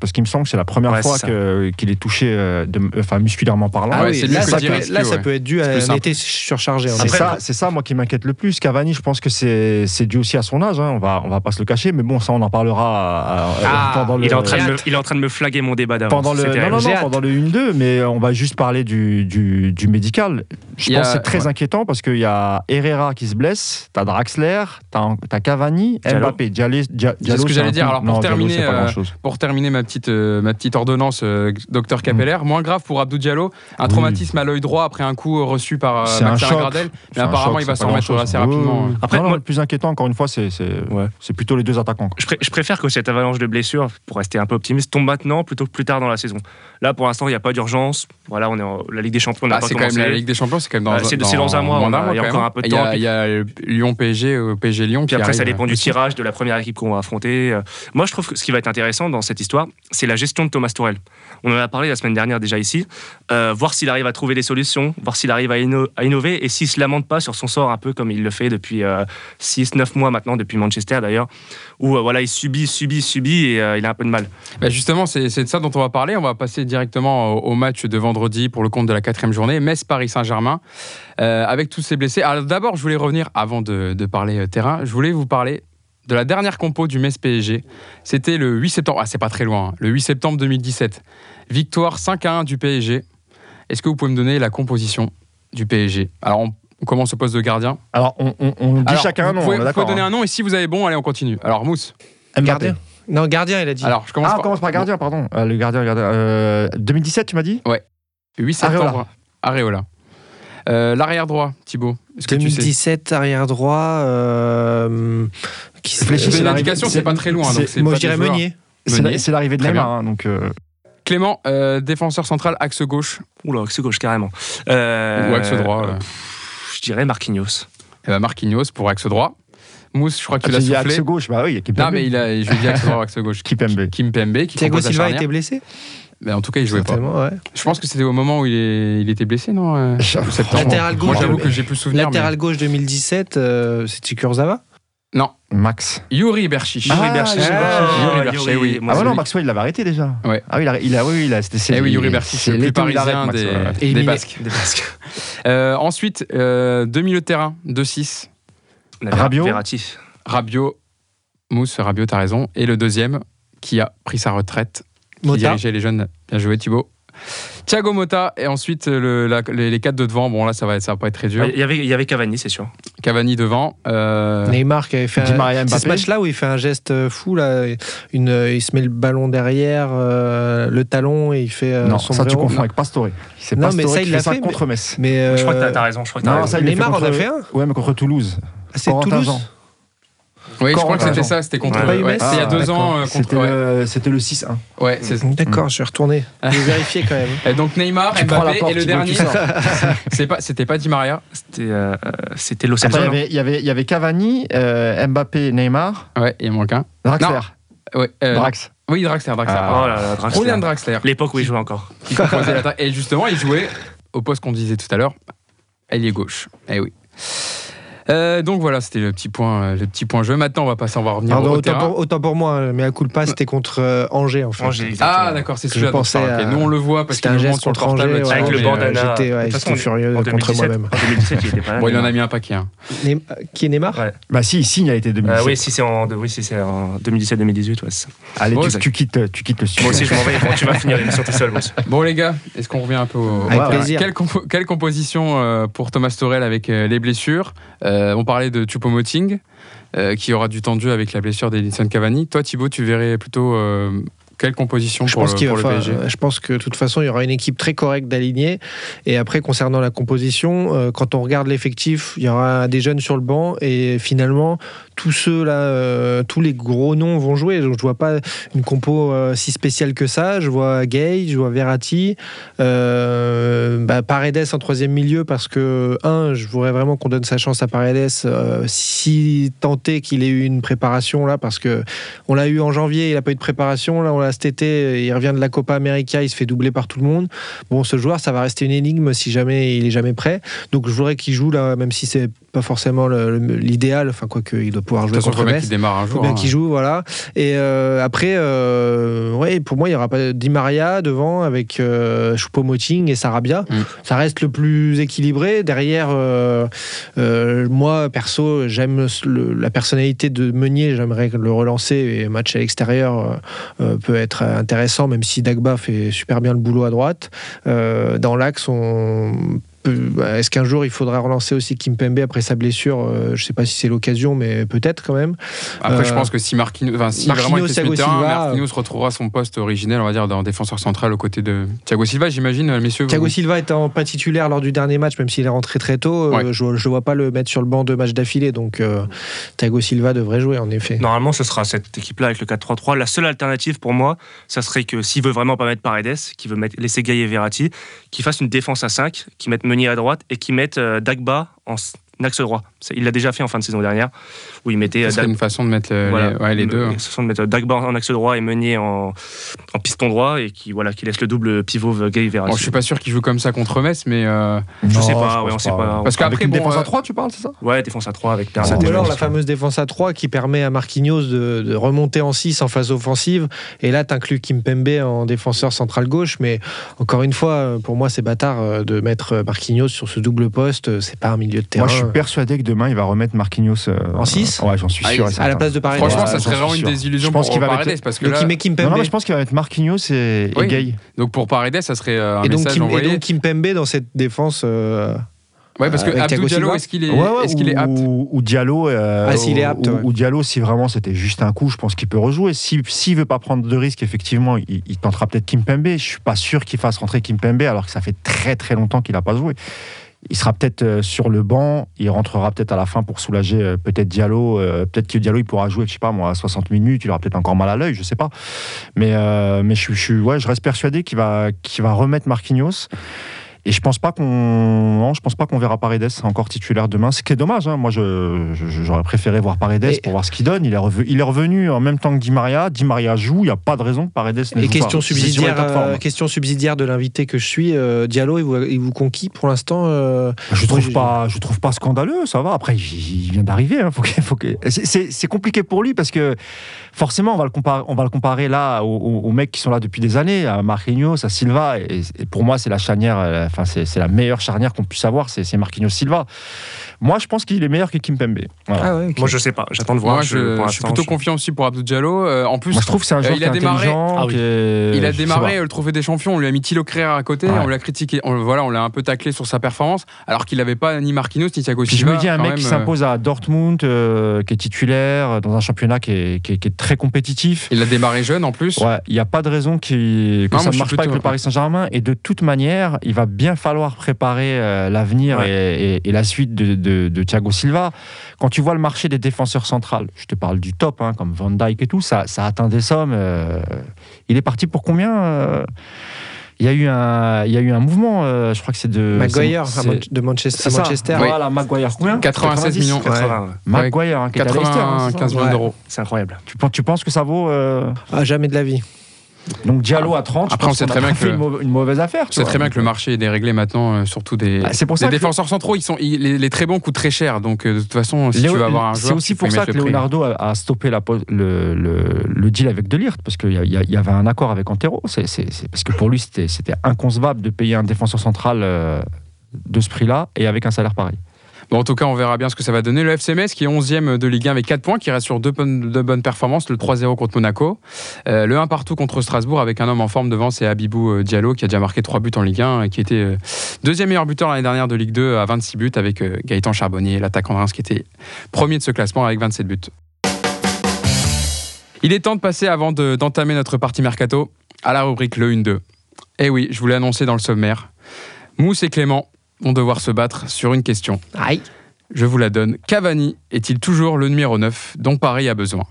parce qu'il me semble que c'est la première fois qu'il est touché, euh, de, enfin musculairement parlant. Ah oui, là, ça, peut, là ça, peut, être dû à un été surchargé. C'est ça, c'est ça, moi qui m'inquiète le plus. Cavani, je pense que c'est dû aussi à son âge. Hein. On va, on va pas se le cacher, mais bon, ça, on en parlera euh, ah, pendant le. Il est, en train de me, il est en train de me flaguer mon débat d'avant. Pendant le, non, non, non, pendant le 1-2, mais on va juste parler du, du, du médical. Je pense que c'est très inquiétant parce qu'il y a Herrera qui se blesse, t'as Draxler, t'as as Cavani, Mbappé, Diallo. C'est ce que j'allais dire. Alors pour terminer, euh, pour terminer ma petite ma petite ordonnance, euh, docteur Capeller. Moins grave pour Abdou Diallo, un traumatisme à l'œil droit après un coup reçu par euh, Maxime Gradel. Mais apparemment, il va s'en remettre assez rapidement. Après, moi, le plus inquiétant, encore une fois, c'est plutôt les deux attaquants. Je, préfère que cette avalanche de blessures, pour rester un peu optimiste, tombe maintenant plutôt que plus tard dans la saison. Là, pour l'instant, il n'y a pas d'urgence. Voilà, on est en, la Ligue des Champions. Ah, c'est quand même la Ligue des Champions, c'est quand même dans, c'est dans un mois. il y a encore un peu de temps. Il y a Lyon PSG, euh, PSG Lyon. Puis après, ça dépend du tirage de la première équipe qu'on va affronter. Moi, je trouve que ce qui va être intéressant dans cette histoire, c'est la gestion de Thomas Tourelle. On en a parlé la semaine dernière déjà ici. Euh, voir s'il arrive à trouver des solutions, voir s'il arrive à, innover et s'il se lamente pas sur son sort un peu comme il le fait depuis 6-9 euh, mois maintenant, depuis Manchester d'ailleurs, où euh, voilà, il subit, subit, subit et il a un peu de mal. Bah, justement, c'est de ça dont on va parler. On va passer directement au, match de vendredi pour le compte de la quatrième journée, Metz-Paris Saint-Germain, avec tous ces blessés. Alors d'abord, je voulais revenir, avant de parler terrain, je voulais vous parler de la dernière compo du Metz PSG. C'était le 8 septembre, ah c'est pas très loin, hein. le 8 septembre 2017. Victoire 5 à 1 du PSG. Est-ce que vous pouvez me donner la composition du PSG Alors on, commence au poste de gardien. Alors on, dit chacun un nom. Vous pouvez, donner hein. un nom et si vous avez bon, allez on continue. Alors Mousse. Gardien. Non, gardien, il a dit. Alors, je commence ah, par... on commence par gardien, pardon. Euh, le gardien, gardien. 2017, euh, tu m'as dit? Ouais. 8 septembre. Areola. Euh, l'arrière droit, Thibaut. 2017, arrière droit. Euh, qui L'éducation, c'est pas très loin. Donc moi, je dirais Meunier. C'est l'arrivée de Neymar. Hein, donc, euh. Clément, euh, défenseur central, axe gauche. Oula, axe gauche carrément. Ou axe droit. je dirais Marquinhos. Eh ben Marquinhos pour axe droit. Mousse, je crois que tu l'as soufflé. axe gauche, bah oui, il y a Kimpembe. Non, mais il a, je lui dis axe droit, axe gauche. Kimpembe. Kimpembe. Qui Thiago Silva a été en tout cas, il jouait pas. Je pense que c'était au moment où il, était blessé, non euh, Latéral gauche. j'avoue que j'ai plus souvenir. Latéral gauche 2017, euh, c'était Kurzawa Non. Max. Yuri Berchiche. Ah, Yuri oui. Ah ouais, non, Maxwell, il l'avait arrêté déjà. Ouais. Ah oui, il a, oui, il a, c'était eh oui, Yuri Berchiche, c'est le plus parisien des, des Basques. Des Basques. euh, ensuite, euh, deux milieux de terrain, 2-6. Rabiot. Rabiot. Mousse, Rabiot, t'as raison. Et le deuxième, qui a pris sa retraite, qui dirigeait les jeunes. Bien joué Thibaut. Thiago Motta et ensuite le, les, quatre de devant. Bon là ça va ça va pas être très dur. Il y avait il y avait Cavani c'est sûr. Cavani devant. Euh... Neymar qui avait fait un, ce match-là où il fait un geste fou là, une, il se met le ballon derrière euh, le talon et il fait euh, non, ça tu confonds avec Pastore. C'est non mais ça il l'a fait, contre Metz. Mais, euh... je crois que t'as as raison. Je crois que non, Ça, Neymar en a fait un. Ouais mais contre Toulouse. C'est Toulouse. Oui, je crois que c'était ça, c'était contre. Ouais, ouais, il y a deux ans. Euh, c'était le 6-1. Ouais, D'accord, je suis retourné. J'ai vérifié quand même. Et donc Neymar, Mbappé et le dernier. C'était pas, c'était pas Di Maria. C'était, euh, c'était Lo Il y avait, il y avait Cavani, euh, Mbappé, Neymar. Ouais, il manque un. Draxler. Ouais, Drax. Oui, Draxler, Draxler. Ah, oh là là, Draxler. Draxler. L'époque où il jouait encore. Et justement, il jouait au poste qu'on disait tout à l'heure, ailier gauche. Eh oui. Euh, donc voilà, c'était le petit point, euh, le petit point jeu. Maintenant, on va passer, on va revenir au autant, pour, autant pour moi, hein, mais à coup de pas, c'était contre euh, Angers en fait. ah d'accord, c'est ce que je pensais. À... Nous on le voit parce qu'il un geste contre Angers ouais, avec le bandana. J'étais furieux contre moi-même. En 2017, il était pas là. Bon, il en a mis un paquet. Hein. Qui est Neymar Bah si, il signe, a été 2017. oui, si c'est en, oui, si c'est en 2017-2018, ouais. Allez, tu, quittes, tu quittes le studio. Moi aussi, je m'en vais. Tu vas finir l'émission tout seul. Bon les gars, est-ce qu'on revient un peu au... Avec plaisir. Quelle composition pour Thomas Torel avec les blessures? On parlait de Choupo-Moting, euh, qui aura du jeu avec la blessure d'Edison Cavani. Toi, Thibaut, tu verrais plutôt euh, quelle composition pour, le, pour le PSG Je pense que de toute façon, il y aura une équipe très correcte d'aligner. Et après, concernant la composition, euh, quand on regarde l'effectif, il y aura des jeunes sur le banc. Et finalement, tous ceux là, euh, tous les gros noms vont jouer. Donc, je vois pas une compo euh, si spéciale que ça. Je vois Gay, je vois Verratti, bah, Paredes en troisième milieu parce que un, je voudrais vraiment qu'on donne sa chance à Paredes si tenté qu'il ait eu une préparation là, parce que on l'a eu en janvier, il a pas eu de préparation là, on cet été, il revient de la Copa América, il se fait doubler par tout le monde. Bon, ce joueur, ça va rester une énigme si jamais il est jamais prêt. Donc je voudrais qu'il joue là, même si c'est pas forcément l'idéal. Enfin, quoi qu'il doit pouvoir jouer contre Metz. démarre un jour. Bien hein. qu'il joue, voilà. Et euh, après, euh, ouais, pour moi, il y aura pas Di Maria devant avec euh, Choupo-Moting et Sarabia. Mm. Ça reste le plus équilibré. Derrière, euh, moi, perso, j'aime la personnalité de Meunier. J'aimerais le relancer. Et match à l'extérieur peut être intéressant, même si Dagba fait super bien le boulot à droite. dans l'axe, on est-ce qu'un jour il faudra relancer aussi Kim Pembe après sa blessure euh, Je ne sais pas si c'est l'occasion, mais peut-être quand même. Après, je euh, pense que si Marquinhos, enfin, si vraiment il Thiago terrain, Marquinhos retrouvera son poste originel, on va dire, dans défenseur central aux côtés de Thiago Silva, j'imagine, euh, messieurs. Thiago Silva étant pas titulaire lors du dernier match, même s'il est rentré très tôt, je ne vois pas le mettre sur le banc de matchs d'affilée. Donc Thiago Silva devrait jouer, en effet. Normalement, ce sera cette équipe-là avec le 4-3-3. La seule alternative pour moi, ça serait que s'il veut vraiment pas mettre Paredes, qui veut mettre, laisser Gaï et Verratti, qu'il fasse une défense à 5, qui mette Meunier à droite et qui mettre euh, Dagba en axe droit. Il l'a déjà fait en fin de saison dernière, où il mettait. C'est une façon de mettre les, deux. Une façon de mettre Dagba en axe droit et Meunier en, en piston droit, et qui, voilà, qui laisse le double pivot Gay vers. Bon, je suis pas sûr qu'il joue comme ça contre Metz, mais. Euh... Je sais pas, ouais, on sait pas. Parce qu'après, bon, défense à 3, euh, tu parles, c'est ça? Ouais, défense à 3 avec Bernat. Ou alors la fameuse défense à 3 qui permet à Marquinhos de, de remonter en 6 en phase offensive, et là, tu inclus Kimpembe en défenseur central gauche, mais encore une fois, pour moi, c'est bâtard euh, de mettre Marquinhos sur ce double poste, c'est pas un milieu de terrain. Moi, je suis persuadé que demain, il va remettre Marquinhos euh, en 6 Ouais, j'en suis ah, sûr. à la place de Paredes. Franchement, ça serait vraiment une désillusion pour Paredes parce que là... Non, non, mais je pense qu'il va mettre Marquinhos et, Gay. Donc pour Paredes, ça serait euh, un et message donc, envoyé. Et donc Kimpembe dans cette défense. Euh... Ouais, parce que Abdou Diallo, est-ce qu'il est, est, qu est, apte ou, Diallo, euh, ah, s'il est apte, ou, Diallo, si vraiment c'était juste un coup, je pense qu'il peut rejouer. S'il si, ne veut pas prendre de risques, effectivement, il, il tentera peut-être Kimpembe. Je suis pas sûr qu'il fasse rentrer Kimpembe, alors que ça fait très très longtemps qu'il n'a pas joué il sera peut-être euh, sur le banc, il rentrera peut-être à la fin pour soulager euh, peut-être Diallo. Euh, peut-être que Diallo il pourra jouer, je sais pas moi, à 60 minutes, il aura peut-être encore mal à l'œil, je sais pas. Mais, mais je, je, ouais, je reste persuadé qu'il va, qu'il va remettre Marquinhos. Et je pense pas qu'on, je pense pas qu'on verra Paredes encore titulaire demain. Ce qui est dommage. Hein. Moi, j'aurais préféré voir Paredes pour voir ce qu'il donne. Il est, revenu, il est revenu en même temps que Di Maria. Di Maria joue. Il n'y a pas de raison que Paredes ne Et question subsidiaire, euh, question subsidiaire de l'invité que je suis. Euh, Diallo, il vous, il vous, conquis pour l'instant. Euh, je trouve pas, je trouve pas scandaleux. Ça va. Après, il, vient d'arriver. Hein. Faut que... C'est compliqué pour lui parce que forcément, on va le comparer, on va le comparer là aux, mecs qui sont là depuis des années, à Marquinhos, à Silva. Et, et pour moi, c'est la chanière Enfin, c'est la meilleure charnière qu'on puisse avoir, c'est Marquinhos Silva. Moi, je pense qu'il est meilleur que Kimpembe. Ah Moi, je sais pas. J'attends de voir. Moi, je, suis plutôt confiant aussi pour Abdou Diallo. Euh, en plus, Moi, je trouve que c'est un joueur il a démarré. Ah il a démarré le trophée des champions. On lui a mis Thilo Créa à côté. On l'a critiqué. On, voilà, on l'a un peu taclé sur sa performance, alors qu'il n'avait pas ni Marquinhos ni Thiago Silva. je me dis un mec qui s'impose à Dortmund, qui est titulaire dans un championnat qui est, très compétitif. Il a démarré jeune en plus. Ouais, il n'y a pas de raison que ça ne marche pas avec le Paris Saint-Germain. Et de toute manière, il va bien falloir préparer l'avenir et, la suite de, Thiago Silva. Quand tu vois le marché des défenseurs centrales, je te parle du top, hein, comme Van Dyke et tout, ça, ça atteint des sommes. Euh, il est parti pour combien euh? Il y, a eu un, il y a eu un mouvement, euh, je crois que c'est de. Maguire, de Manchester. Manchester. Voilà, Maguire, combien? 96 millions. 80, Maguire, hein, 95 millions d'euros. C'est incroyable. Tu, tu penses que ça vaut. Ah, jamais de la vie. Donc Diallo à 30, Après, on très bien que une, mauvaise affaire. C'est très bien que le marché est déréglé maintenant, euh, surtout des, bah, pour les défenseurs centraux. Ils sont, les, très bons coûtent très cher. Donc euh, de toute façon, si tu veux avoir un joueur, c'est aussi pour ça que Leonardo a, stoppé la, le, le, deal avec Delirte parce qu'il y, y, avait un accord avec Antero. C'est, parce que pour lui, c'était inconcevable de payer un défenseur central euh, de ce prix-là et avec un salaire pareil. En tout cas, on verra bien ce que ça va donner. Le FCMS qui est 11e de Ligue 1 avec 4 points, qui reste sur deux, bonnes performances, le 3-0 contre Monaco, euh, le 1 partout contre Strasbourg avec un homme en forme devant, c'est Abibou euh, Diallo qui a déjà marqué 3 buts en Ligue 1 et qui était euh, deuxième meilleur buteur l'année dernière de Ligue 2 à 26 buts avec Gaëtan Charbonnier, l'attaquant de Reims qui était premier de ce classement avec 27 buts. Il est temps de passer avant d'entamer notre partie mercato à la rubrique le 1-2. Eh oui, je voulais annoncer dans le sommaire. Mousse et Clément vont devoir se battre sur une question. Aïe. Je vous la donne. Cavani est-il toujours le numéro 9 dont Paris a besoin?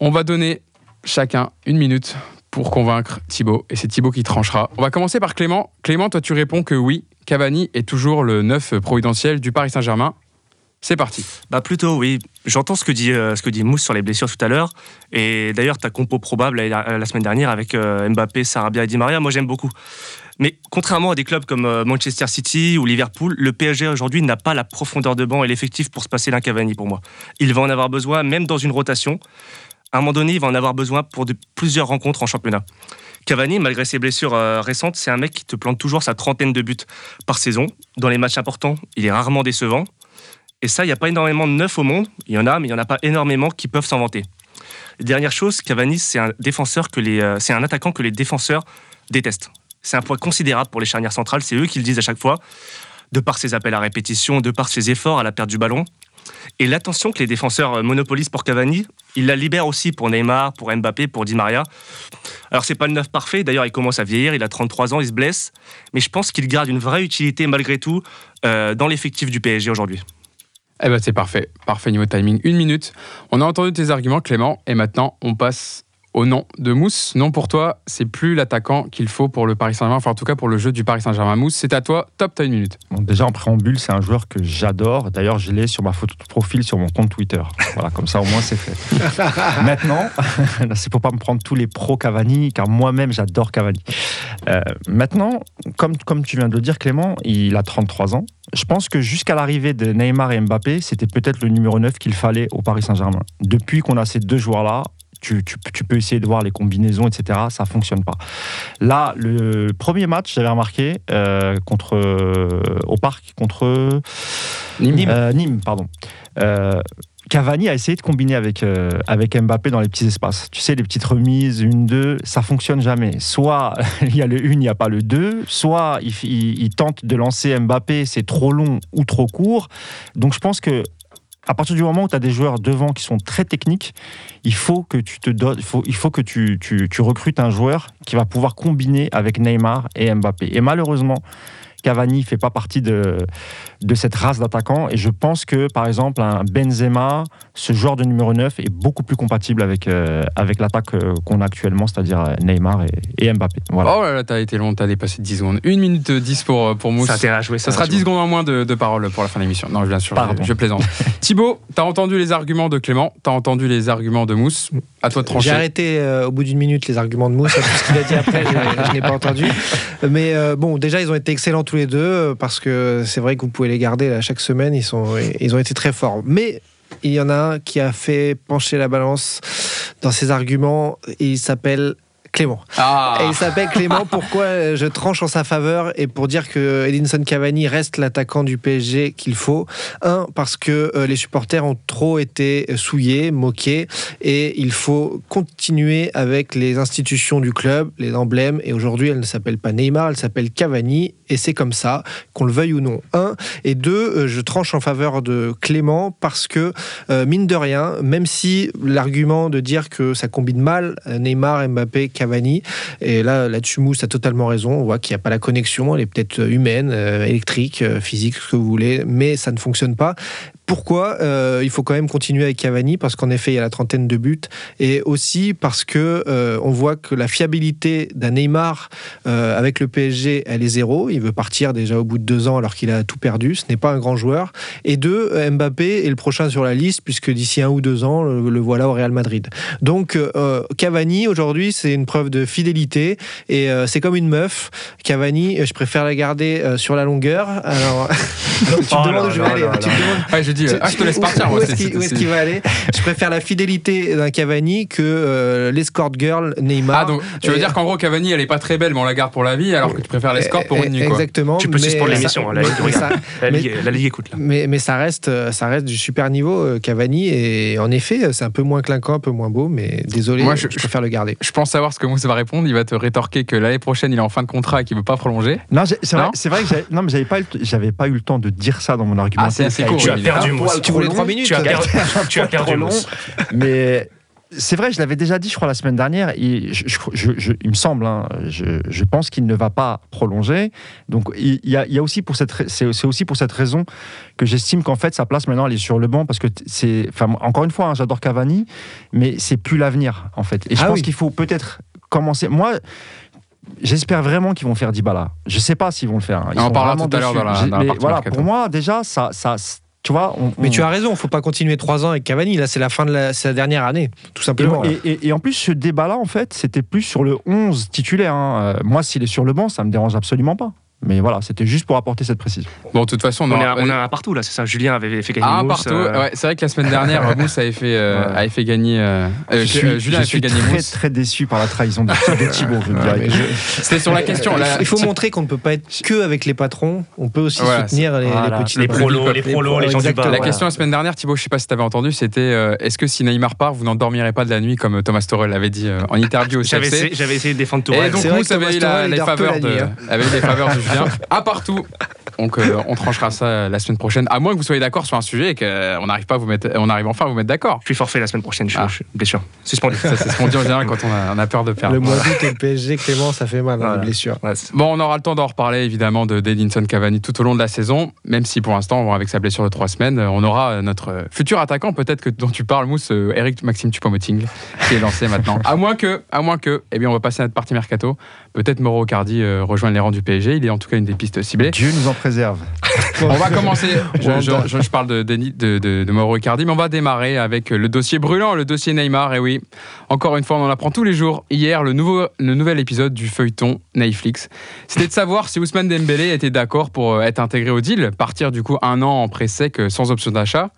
On va donner chacun une minute pour convaincre Thibaut, et c'est Thibaut qui tranchera. On va commencer par Clément. Clément, toi tu réponds que oui, Cavani est toujours le 9 providentiel du Paris Saint-Germain. C'est parti. Bah plutôt oui. J'entends ce que dit euh, ce que dit Mousse sur les blessures tout à l'heure. Et d'ailleurs ta compo probable la, semaine dernière avec euh, Mbappé, Sarabia et Di Maria, moi j'aime beaucoup. Mais contrairement à des clubs comme euh, Manchester City ou Liverpool, le PSG aujourd'hui n'a pas la profondeur de banc et l'effectif pour se passer d'un Cavani pour moi. Il va en avoir besoin même dans une rotation. À un moment donné, il va en avoir besoin pour plusieurs rencontres en championnat. Cavani, malgré ses blessures récentes, c'est un mec qui te plante toujours sa trentaine de buts par saison. Dans les matchs importants, il est rarement décevant. Et ça, il n'y a pas énormément de neufs au monde. Il y en a, mais il n'y en a pas énormément qui peuvent s'en vanter. Dernière chose, Cavani, c'est un défenseur euh, c'est un attaquant que les défenseurs détestent. C'est un poids considérable pour les charnières centrales. C'est eux qui le disent à chaque fois, de par ses appels à répétition, de par ses efforts à la perte du ballon. Et l'attention que les défenseurs euh, monopolisent pour Cavani, il la libère aussi pour Neymar, pour Mbappé, pour Di Maria. Alors c'est pas le neuf parfait, d'ailleurs il commence à vieillir, il a 33 ans, il se blesse, mais je pense qu'il garde une vraie utilité malgré tout euh, dans l'effectif du PSG aujourd'hui. Eh ben c'est parfait, parfait niveau timing. Une minute. On a entendu tes arguments, Clément, et maintenant on passe au nom de Mousse. Non, pour toi, c'est plus l'attaquant qu'il faut pour le Paris Saint-Germain, enfin en tout cas pour le jeu du Paris Saint-Germain. Mousse, c'est à toi, top, t'as une minute. Bon, déjà en préambule, c'est un joueur que j'adore. D'ailleurs, je l'ai sur ma photo de profil sur mon compte Twitter. Voilà, comme ça au moins c'est fait. maintenant, c'est pour pas me prendre tous les pros Cavani, car moi-même j'adore Cavani. Euh, maintenant, comme, comme tu viens de le dire, Clément, il a 33 ans. Je pense que jusqu'à l'arrivée de Neymar et Mbappé, c'était peut-être le numéro 9 qu'il fallait au Paris Saint-Germain. Depuis qu'on a ces deux joueurs-là, tu, peux essayer de voir les combinaisons, etc. Ça fonctionne pas. Là, le premier match, j'avais remarqué euh, contre au parc contre Nîmes, euh, Nîmes pardon. Euh, Cavani a essayé de combiner avec, avec Mbappé dans les petits espaces. Tu sais, les petites remises, une, deux, ça fonctionne jamais. Soit il y a le une, il n'y a pas le deux, soit il, il tente de lancer Mbappé, c'est trop long ou trop court. Donc je pense que à partir du moment où tu as des joueurs devant qui sont très techniques, il faut que tu te il faut, que tu, tu recrutes un joueur qui va pouvoir combiner avec Neymar et Mbappé. Et malheureusement, Cavani ne fait pas partie de, de cette race d'attaquants. Et je pense que, par exemple, un Benzema, ce joueur de numéro 9, est beaucoup plus compatible avec, euh, avec l'attaque euh, qu'on a actuellement, c'est-à-dire euh, Neymar et, Mbappé. Voilà. Oh là là, t'as été long, t'as dépassé 10 secondes. 1 minute 10 pour, pour Mousse. Ça, à jouer, ça, sera 10 secondes en moins de, de parole pour la fin de l'émission. Non, bien sûr, je, je, plaisante. Thibaut, t'as entendu les arguments de Clément, t'as entendu les arguments de Mousse. À toi de trancher. J'ai arrêté au bout d'une minute les arguments de Mousse. Tout ce qu'il a dit après, je, n'ai pas entendu. Mais bon, déjà, ils ont été excellents les deux parce que c'est vrai que vous pouvez les garder là, chaque semaine ils, sont, ils ont été très forts. Mais il y en a un qui a fait pencher la balance dans ses arguments il s'appelle Clément. Ah. Et il s'appelle Clément. Pourquoi je tranche en sa faveur et pour dire que Edinson Cavani reste l'attaquant du PSG qu'il faut. Un, parce que euh, les supporters ont trop été souillés, moqués, et il faut continuer avec les institutions du club, les emblèmes. Et aujourd'hui, elle ne s'appelle pas Neymar, elle s'appelle Cavani, et c'est comme ça, qu'on le veuille ou non. Un, et deux, euh, je tranche en faveur de Clément parce que euh, mine de rien, même si l'argument de dire que ça combine mal Neymar, Mbappé, Cavani, et là, là-dessus, a totalement raison. On voit qu'il n'y a pas la connexion, elle est peut-être humaine, électrique, physique, ce que vous voulez, mais ça ne fonctionne pas. Pourquoi euh, il faut quand même continuer avec Cavani? Parce qu'en effet, il y a la trentaine de buts. Et aussi parce que euh, on voit que la fiabilité d'un Neymar euh, avec le PSG, elle est zéro. Il veut partir déjà au bout de deux ans alors qu'il a tout perdu. Ce n'est pas un grand joueur. Et deux, Mbappé est le prochain sur la liste puisque d'ici un ou deux ans, le, voilà au Real Madrid. Donc Cavani, aujourd'hui, c'est une preuve de fidélité. Et c'est comme une meuf. Cavani, je préfère la garder sur la longueur. Alors, tu te demandes où je vais aller. Tu je ah, je te laisse partir. Où est-ce qu'il va aller Je préfère la fidélité d'un Cavani que euh, l'escort girl Neymar. Ah, donc tu veux dire qu'en gros, Cavani, elle est pas très belle, mais on la garde pour la vie, alors que tu préfères l'escort pour une nuit. Exactement. Tu peux suspendre l'émission. Hein, la, Ligue écoute là. Mais, mais ça, reste, ça reste du super niveau, euh, Cavani. Et en effet, c'est un peu moins clinquant, un peu moins beau, mais désolé, Moi, je, préfère le garder. Je pense savoir ce que Moussa va répondre. Il va te rétorquer que l'année prochaine, il est en fin de contrat et qu'il veut pas prolonger. Non, c'est vrai, vrai, que non, mais j'avais pas, j'avais pas eu le temps de dire ça dans mon argument. Ah, c'est assez court. Tu voulais 3 minutes. Tu as perdu, tu as perdu Mais c'est vrai, je l'avais déjà dit, je crois, la semaine dernière. il me semble, hein, je, pense qu'il ne va pas prolonger. Donc, il y a, aussi pour cette, c'est aussi pour cette raison que j'estime qu'en fait, sa place maintenant, elle est sur le banc parce que c'est, enfin, encore une fois, hein, j'adore Cavani, mais c'est plus l'avenir, en fait. Et je ah pense qu'il faut peut-être commencer. Moi, J'espère vraiment qu'ils vont faire Dybala. Je ne sais pas s'ils vont le faire. Ils on en parlera tout à l'heure dans la, dans Voilà, pour moi, déjà, ça, ça, tu vois, Mais tu as raison, il faut pas continuer trois ans avec Cavani. Là, c'est la fin de la, dernière année, tout simplement. Et, en plus, ce débat-là, en fait, c'était plus sur le 11 titulaire. Hein. Euh, moi, s'il est sur le banc, ça me dérange absolument pas. Mais voilà, c'était juste pour apporter cette précision. Bon, de toute façon, on, on, a, un partout là, c'est ça. Julien avait fait gagner ah, Mousse. partout. Euh. Ouais, c'est vrai que la semaine dernière, Mousse avait fait, euh, avait fait gagner. Euh, je suis, Julien avait fait gagner très, Mousse. très déçu par la trahison de, Thibaut, je dirais. C'était sur la question. Il faut montrer qu'on ne peut pas être que avec les patrons. On peut aussi soutenir les, petits. Les prolos, les prolos, les gens du bas. La question la semaine dernière, Thibaut, je sais pas si tu avais entendu, c'était est-ce que si Neymar part, vous n'endormirez pas de la nuit comme Thomas Torel l'avait dit en interview au CFC J'avais essayé de défendre Torel. Et donc Mousse avait les faveurs de Julien. À part donc euh, on tranchera ça la semaine prochaine, à moins que vous soyez d'accord sur un sujet et qu'on n'arrive pas à vous mettre, on arrive enfin à vous mettre d'accord. Je suis forfait la semaine prochaine, je suis, ah. blessure. Suspendu. Ça c'est ce qu'on dit en général quand on a, peur de perdre. Le mois d'août et le PSG, Clément, ça fait mal, hein, blessure. bon, on aura le temps d'en reparler évidemment de d'Edinson Cavani tout au long de la saison, même si pour l'instant, avec sa blessure de trois semaines, on aura notre futur attaquant peut-être que dont tu parles, Mousse, euh, Eric Maxime Tupomoting, qui est lancé maintenant. À moins que, à moins que, eh bien, on va passer à notre partie mercato. Peut-être Mauro Cardi euh, rejoindre les rangs du PSG. Il est en tout cas une des pistes ciblées. Dieu nous en préserve. on va commencer. Je, parle de, de, de, Mauro Icardi, mais on va démarrer avec le dossier brûlant, le dossier Neymar. Et oui, encore une fois, on en apprend tous les jours. Hier, le, nouveau, le nouvel épisode du feuilleton Netflix, c'était de savoir si Ousmane Dembélé était d'accord pour être intégré au deal, partir du coup un an en pré-sec euh, sans option d'achat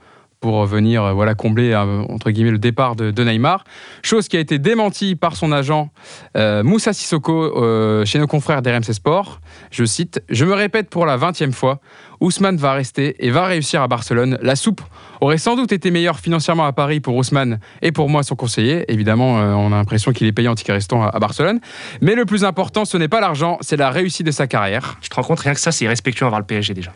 pour venir euh, voilà, combler euh, entre guillemets le départ de, Neymar. Chose qui a été démentie par son agent euh, Moussa Sissoko chez nos confrères d'RMC Sport. Je cite Je me répète pour la 20e fois, Ousmane va rester et va réussir à Barcelone. La soupe aurait sans doute été meilleure financièrement à Paris pour Ousmane et pour moi, son conseiller. Évidemment, on a l'impression qu'il est payé en ticket restant à, Barcelone. Mais le plus important, ce n'est pas l'argent, c'est la réussite de sa carrière. Je te rends compte, rien que ça, c'est respectueux envers le PSG déjà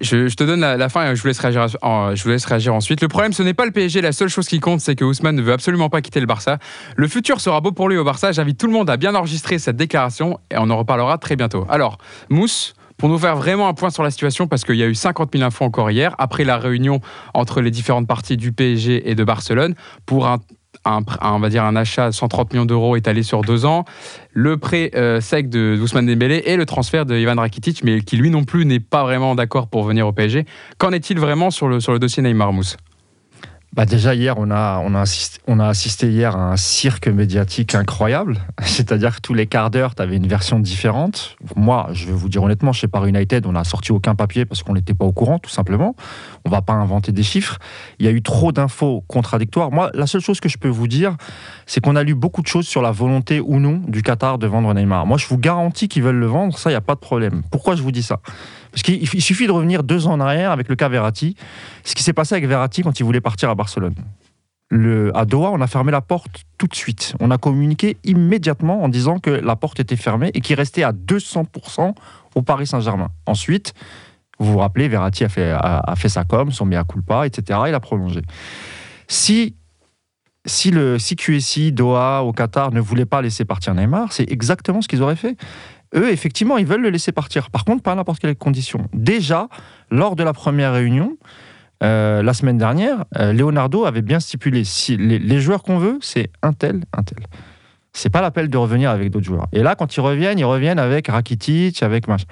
je, te donne la, fin et je vous, laisse réagir, je vous laisse réagir ensuite. Le problème, ce n'est pas le PSG. La seule chose qui compte, c'est que Ousmane ne veut absolument pas quitter le Barça. Le futur sera beau pour lui au Barça. J'invite tout le monde à bien enregistrer cette déclaration et on en reparlera très bientôt. Alors, Mousse, pour nous faire vraiment un point sur la situation, parce qu'il y a eu 50 000 infos encore hier, après la réunion entre les différentes parties du PSG et de Barcelone, pour un un, on va dire un achat de 130 millions d'euros étalé sur deux ans, le prêt euh, sec de Ousmane Dembélé et le transfert de Ivan Rakitic, mais qui lui non plus n'est pas vraiment d'accord pour venir au PSG. Qu'en est-il vraiment sur le, sur le dossier Neymar Mousse? Bah déjà hier, on a, on, a assisté, hier à un cirque médiatique incroyable. C'est-à-dire que tous les quarts d'heure, tu avais une version différente. Moi, je vais vous dire honnêtement, chez Paris United, on n'a sorti aucun papier parce qu'on n'était pas au courant, tout simplement. On va pas inventer des chiffres. Il y a eu trop d'infos contradictoires. Moi, la seule chose que je peux vous dire, c'est qu'on a lu beaucoup de choses sur la volonté ou non du Qatar de vendre Neymar. Moi, je vous garantis qu'ils veulent le vendre, ça, il n'y a pas de problème. Pourquoi je vous dis ça? Parce qu'il suffit de revenir deux ans en arrière avec le cas Verratti. Ce qui s'est passé avec Verratti quand il voulait partir à Barcelone. À Doha, on a fermé la porte tout de suite. On a communiqué immédiatement en disant que la porte était fermée et qu'il restait à 200% au Paris Saint-Germain. Ensuite, vous vous rappelez, Verratti a fait, a, fait sa com, son mea culpa, etc. Il a prolongé. Si si le si QSI, Doha, au Qatar ne voulait pas laisser partir Neymar, c'est exactement ce qu'ils auraient fait eux, effectivement, ils veulent le laisser partir. Par contre, pas à n'importe quelle condition. Déjà, lors de la première réunion, euh, la semaine dernière, euh, Leonardo avait bien stipulé si les, joueurs qu'on veut, c'est un tel, un tel. C'est pas l'appel de revenir avec d'autres joueurs. Et là, quand ils reviennent, ils reviennent avec Rakitic, avec machin.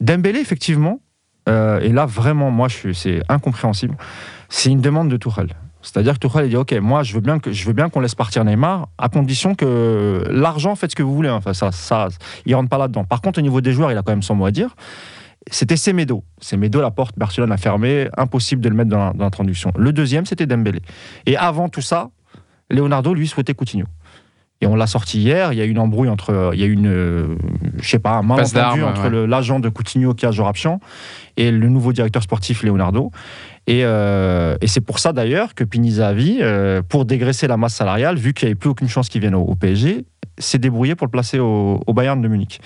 Dembélé, effectivement, euh, et là vraiment, moi, c'est incompréhensible. C'est une demande de Tourelle. C'est-à-dire que Tuchel a dit ok, moi je veux bien que je veux bien qu'on laisse partir Neymar à condition que l'argent faites ce que vous voulez. Enfin ça, ça, il rentre pas là-dedans. Par contre au niveau des joueurs, il a quand même son mot à dire. C'était Semedo. Semedo, la porte, Barcelone a fermé, impossible de le mettre dans, l'introduction. Le deuxième, c'était Dembélé. Et avant tout ça, Leonardo, lui, souhaitait Coutinho. Et on l'a sorti hier. Il y a eu une embrouille entre, il y a une, euh, je sais pas, un malentendu entre l'agent de Coutinho qui a Jorapchian et le nouveau directeur sportif Leonardo. Euh, et, c'est pour ça d'ailleurs que Pinizavi, euh, pour dégraisser la masse salariale, vu qu'il n'y avait plus aucune chance qu'il vienne au, PSG, s'est débrouillé pour le placer au, Bayern de Munich.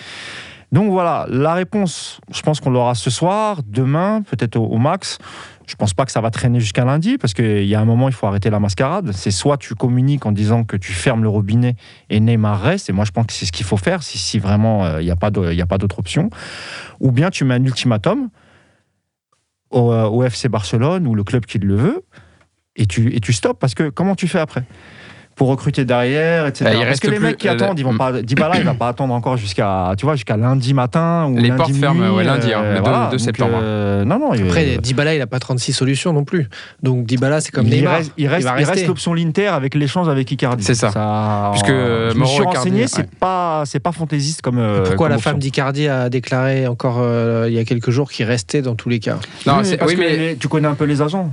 Donc voilà, la réponse, je pense qu'on l'aura ce soir, demain, peut-être au, max. Je pense pas que ça va traîner jusqu'à lundi, parce qu'il y a un moment, il faut arrêter la mascarade. C'est soit tu communiques en disant que tu fermes le robinet et Neymar reste, et moi je pense que c'est ce qu'il faut faire, si, vraiment euh, il n'y a pas d'autre option, ou bien tu mets un ultimatum au, FC Barcelone ou le club qui le veut, et tu, et tu parce que comment tu fais après? Pour recruter derrière, etc. Bah, Parce que les mecs qui attendent, ils vont pas. Dybala, il va pas attendre encore jusqu'à, tu vois, jusqu'à lundi matin ou les lundi portes ferment, lundi, hein, euh, le 2, septembre. Euh, non, non. Après, Dybala, il a pas 36 solutions non plus. Donc Dybala, c'est comme Neymar. Il reste, il reste, l'option l'Inter avec l'échange avec Icardi. C'est ça. Puisque je me suis renseigné, c'est pas, c'est pas fantaisiste comme. Euh, Pourquoi la femme d'Icardi a déclaré encore il y a quelques jours qu'il restait dans tous les cas? Non, oui, mais tu connais un peu les agents.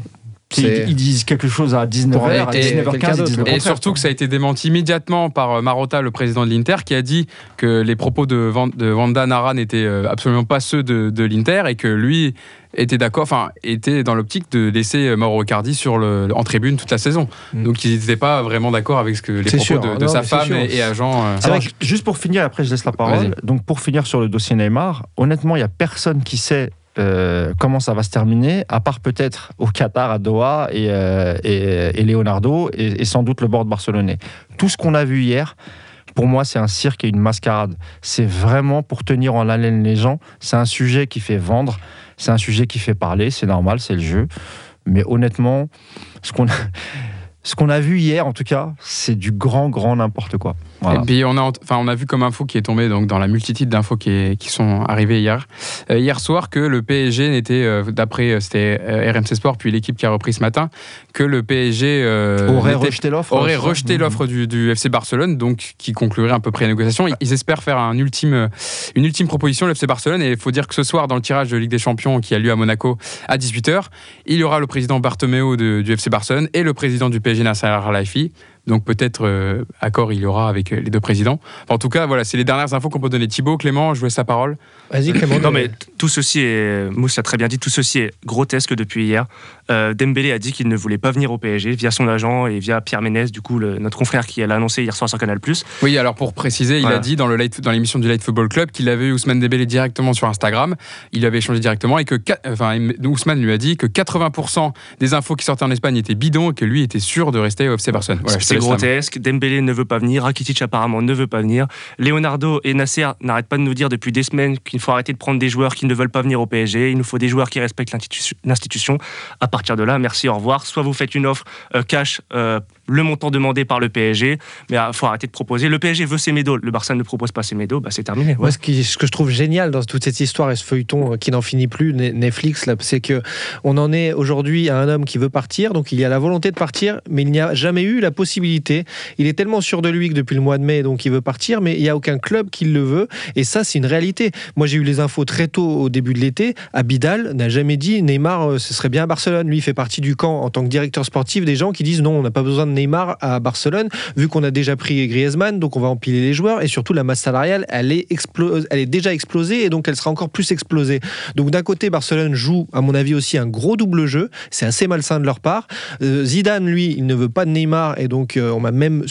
Ils, disent quelque chose à 19h, à 19h15. Et, surtout que ça a été démenti immédiatement par euh, Marotta, le président de l'Inter, qui a dit que les propos de, de Vanda Nara n'étaient euh, absolument pas ceux de, l'Inter et que lui était d'accord, enfin, était dans l'optique de laisser euh, Mauro Cardi sur le, en tribune toute la saison. Mm. Donc ils n'étaient pas vraiment d'accord avec ce que les propos de, sa femme et, agent. juste pour finir, après je laisse la parole. Donc pour finir sur le dossier Neymar, honnêtement, il n'y a personne qui sait euh, comment ça va se terminer, à part peut-être au Qatar, à Doha et, euh, et, Leonardo, et, sans doute le bord barcelonais. Tout ce qu'on a vu hier, pour moi, c'est un cirque et une mascarade. C'est vraiment pour tenir en haleine les gens. C'est un sujet qui fait vendre, c'est un sujet qui fait parler, c'est normal, c'est le jeu. Mais honnêtement, ce qu'on ce qu'on a vu hier, en tout cas, c'est du grand, grand n'importe quoi. Et puis on a, enfin, on a vu comme info qui est tombée donc dans la multitude d'infos qui, qui, sont arrivées hier, euh, hier soir que le PSG n'était, euh, d'après euh, c'était RMC Sport puis l'équipe qui a repris ce matin, que le PSG aurait rejeté l'offre, aurait rejeté mhm. l'offre du, du, FC Barcelone, donc qui conclurait un peu près la négociation. Ils espèrent faire un ultime, une ultime proposition le FC Barcelone et il faut dire que ce soir dans le tirage de Ligue des Champions qui a lieu à Monaco à 18h, il y aura le président Bartomeu du FC Barcelone et le président du PSG PSG Nasser Al-Khelaifi. Donc peut-être euh, accord il y aura avec euh, les deux présidents. en tout cas, voilà, c'est les dernières infos qu'on peut donner. Thibaut, Clément, je vous laisse la parole. Vas-y Clément. non mais tout ceci est, Mousse a très bien dit, tout ceci est grotesque depuis hier. Euh, Dembélé a dit qu'il ne voulait pas venir au PSG via son agent et via Pierre Ménès, du coup notre confrère qui l'a annoncé hier soir sur Canal+. Oui, alors pour préciser, il a dit dans l'émission du Light Football Club qu'il avait eu Ousmane Dembélé directement sur Instagram. Il avait échangé directement et que enfin, Ousmane lui a dit que 80% des infos qui sortaient en Espagne étaient bidons et que lui était sûr de rester au FC Barcelone. c'est grotesque. Dembélé ne veut pas venir, Rakitic apparemment ne veut pas venir. Leonardo et Nasser n'arrêtent pas de nous dire depuis des semaines qu'il faut arrêter de prendre des joueurs qui ne veulent pas venir au PSG. Il nous faut des joueurs qui respectent l'institution. À partir de là, merci, au revoir. Soit vous faites une offre euh, cash euh, le montant demandé par le PSG, mais il ah, faut arrêter de proposer. Le PSG veut ses médos, le Barça ne propose pas ses médos, bah, c'est terminé. Moi, ce, ce, que je trouve génial dans toute cette histoire et ce feuilleton euh, qui n'en finit plus, Netflix, c'est que on en est aujourd'hui à un homme qui veut partir, donc il y a la volonté de partir, mais il n'y a jamais eu la possibilité. Il est tellement sûr de lui que depuis le mois de mai, donc il veut partir, mais il n'y a aucun club qui le veut, et ça, c'est une réalité. Moi, j'ai eu les infos très tôt au début de l'été. Abidal n'a jamais dit Neymar, euh, ce serait bien à Barcelone. Lui, il fait partie du camp en tant que directeur sportif des gens qui disent non, on n'a pas besoin de Neymar à Barcelone, vu qu'on a déjà pris Griezmann, donc on va empiler les joueurs, et surtout la masse salariale, elle est, elle est déjà explosée, et donc elle sera encore plus explosée. Donc d'un côté, Barcelone joue, à mon avis, aussi un gros double jeu, c'est assez malsain de leur part. Euh, Zidane, lui, il ne veut pas de Neymar, et donc euh, on m'a même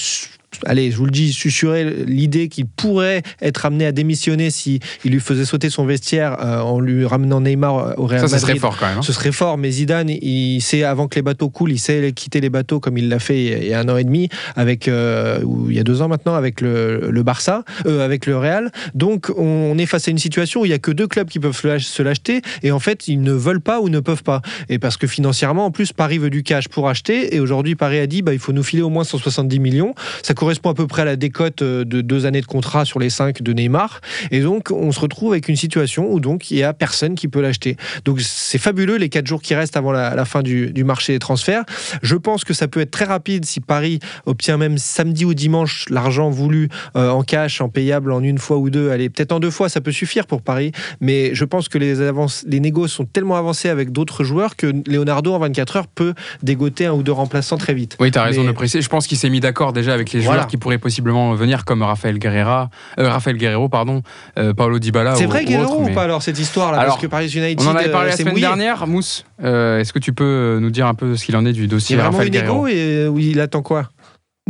allez, je vous le dis, susurrer l'idée qu'il pourrait être amené à démissionner si il lui faisait sauter son vestiaire euh, en lui ramenant Neymar euh, au Real Madrid. Ça, ce serait fort quand même. Hein. Ce serait fort, mais Zidane, il sait avant que les bateaux coulent, il sait quitter les bateaux comme il l'a fait il y a un an et demi avec, euh, ou il y a deux ans maintenant avec le, le Barça, avec le Real. Donc, on est face à une situation où il y a que deux clubs qui peuvent se l'acheter et en fait, ils ne veulent pas ou ne peuvent pas. Et parce que financièrement, en plus, Paris veut du cash pour acheter et aujourd'hui, Paris a dit, bah, il faut nous filer au moins 170 millions. Ça correspond à peu près à la décote euh, de deux années de contrat sur les cinq de Neymar. Et donc, on se retrouve avec une situation où donc il y a personne qui peut l'acheter. Donc, c'est fabuleux les quatre jours qui restent avant la, fin du, marché des transferts. Je pense que ça peut être très rapide si Paris obtient même samedi ou dimanche l'argent voulu euh, en cash, en payable en une fois ou deux. Allez, peut-être en deux fois, ça peut suffire pour Paris. Mais je pense que les, avances, les négos sont tellement avancés avec d'autres joueurs que Leonardo, en 24 heures, peut dégoter un ou deux remplaçants très vite. Oui, tu as raison de préciser. Je pense qu'il s'est mis d'accord déjà avec les joueurs qui pourrait possiblement venir comme Raphaël Guerrera, euh, Raphaël Guerrero, pardon, euh, Paolo Dybala. C'est vrai Guerrero ou pas alors cette histoire là Parce que Paris United. On en avait parlé la euh, semaine dernière, Mousse. Est-ce que tu peux nous dire un peu ce qu'il en est du dossier Il Raphaël Guerrero et où il attend quoi?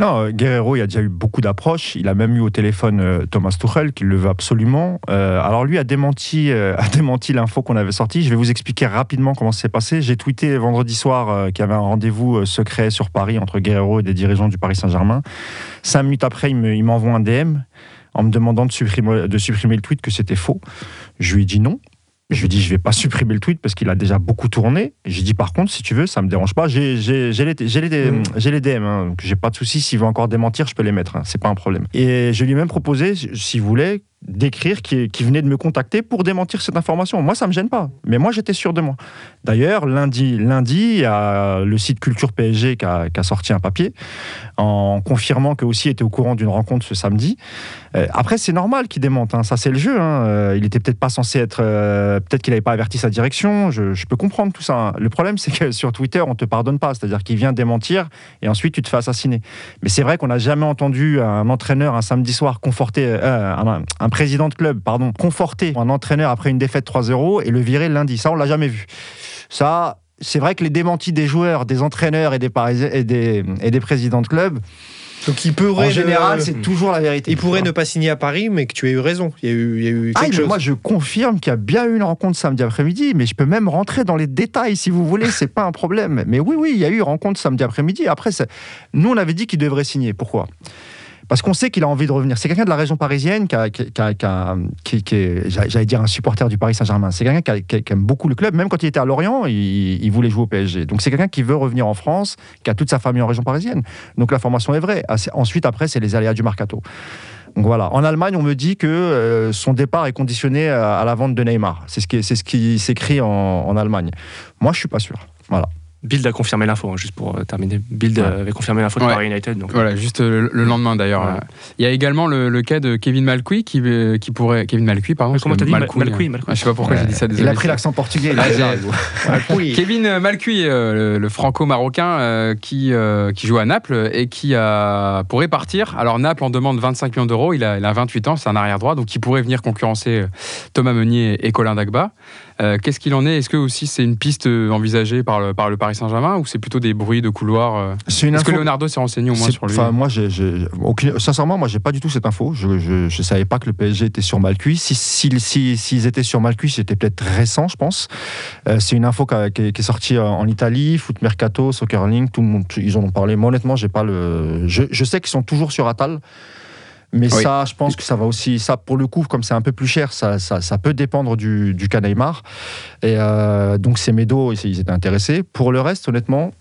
Non, Guerrero, il a déjà eu beaucoup d'approches. Il a même eu au téléphone Thomas Tuchel, qui le veut absolument. alors lui a démenti, a démenti l'info qu'on avait sortie. Je vais vous expliquer rapidement comment ça s'est passé. J'ai tweeté vendredi soir qu'il y avait un rendez-vous secret sur Paris entre Guerrero et des dirigeants du Paris Saint-Germain. Cinq minutes après, il m'envoie un DM en me demandant de supprimer, de supprimer le tweet, que c'était faux. Je lui ai dit non. Je lui dit, je vais pas supprimer le tweet parce qu'il a déjà beaucoup tourné. J'ai dit, par contre, si tu veux, ça me dérange pas. J'ai les, les, DM, mm. hein, donc j'ai pas de souci. S'il veut encore démentir, je peux les mettre. Hein, c'est pas un problème. Et je lui ai même proposé, s'il voulait, d'écrire qui, venait de me contacter pour démentir cette information. Moi, ça me gêne pas. Mais moi, j'étais sûr de moi. D'ailleurs, lundi, lundi, il y a le site Culture PSG qui a, sorti un papier en confirmant que aussi était au courant d'une rencontre ce samedi. Euh, après, c'est normal qu'il démente. Hein. Ça, c'est le jeu. Hein. Euh, il était peut-être pas censé être. Euh, peut-être qu'il n'avait pas averti sa direction. Je, peux comprendre tout ça. Hein. Le problème, c'est que sur Twitter, on te pardonne pas. C'est-à-dire qu'il vient démentir et ensuite tu te fais assassiner. Mais c'est vrai qu'on n'a jamais entendu un entraîneur un samedi soir conforter un président de club, pardon, conforter un entraîneur après une défaite 3-0 et le virer lundi. Ça, on l'a jamais vu. Ça, c'est vrai que les démentis des joueurs, des entraîneurs et des, et des, et des présidents de club, donc il pourrait. En général, c'est toujours la vérité. Il pourrait ne pas signer à Paris, mais que tu aies eu raison. Il y a eu, il y a eu quelque ah, chose. Moi, je confirme qu'il y a bien eu une rencontre samedi après-midi, mais je peux même rentrer dans les détails si vous voulez. C'est pas un problème. Mais oui, oui, il y a eu une rencontre samedi après-midi. Après, nous, on avait dit qu'il devrait signer. Pourquoi? Parce qu'on sait qu'il a envie de revenir. C'est quelqu'un de la région parisienne qui, est, j'allais dire, un supporter du Paris Saint-Germain. C'est quelqu'un qui, aime beaucoup le club. Même quand il était à Lorient, il, voulait jouer au PSG. Donc c'est quelqu'un qui veut revenir en France, qui a toute sa famille en région parisienne. Donc la formation est vraie. Ensuite, après, c'est les aléas du mercato. Donc voilà. En Allemagne, on me dit que euh, son départ est conditionné à, la vente de Neymar. C'est ce qui, c'est ce qui s'écrit en, en Allemagne. Moi, je suis pas sûr. Voilà. Build a confirmé l'info, hein, juste pour euh, terminer. Build avait confirmé l'info de Paris United. Donc, voilà, juste euh, le, lendemain d'ailleurs. Il y a également le, cas de Kevin Malcuit qui, euh, qui pourrait. Kevin Malcuit, pardon. Comment t'as dit Malcuit, hein. ah, Je sais pas pourquoi j'ai dit ça. Désolé. Il a pris l'accent portugais. Là, Kevin Malcuit, le, franco-marocain qui, qui joue à Naples et qui a, pourrait partir. Alors Naples en demande 25 millions d'euros. Il a, il a 28 ans, c'est un arrière droit, donc il pourrait venir concurrencer Thomas Meunier et Colin Dagba. Euh, qu'est-ce qu'il en est? Est-ce que aussi c'est une piste euh, envisagée par le, par le Paris Saint-Germain ou c'est plutôt des bruits de couloir euh? Est-ce que Leonardo s'est renseigné au moins sur lui Enfin, moi, j'ai, sincèrement, moi, j'ai pas du tout cette info. Je, je, savais pas que le PSG était sur Malcuit. S'ils si, si, étaient sur Malcuit, c'était peut-être récent, je pense. c'est une info qui, est sortie en Italie, Foot Mercato, Soccer Link, tout le monde, ils en ont parlé. Moi, honnêtement, j'ai pas le. Je, je sais qu'ils sont toujours sur Atal. Mais ça, je pense que ça va aussi, ça pour le coup, comme c'est un peu plus cher, ça, ça, peut dépendre du, du cas Neymar. Et euh, donc ces médos, ils étaient intéressés. Pour le reste, honnêtement,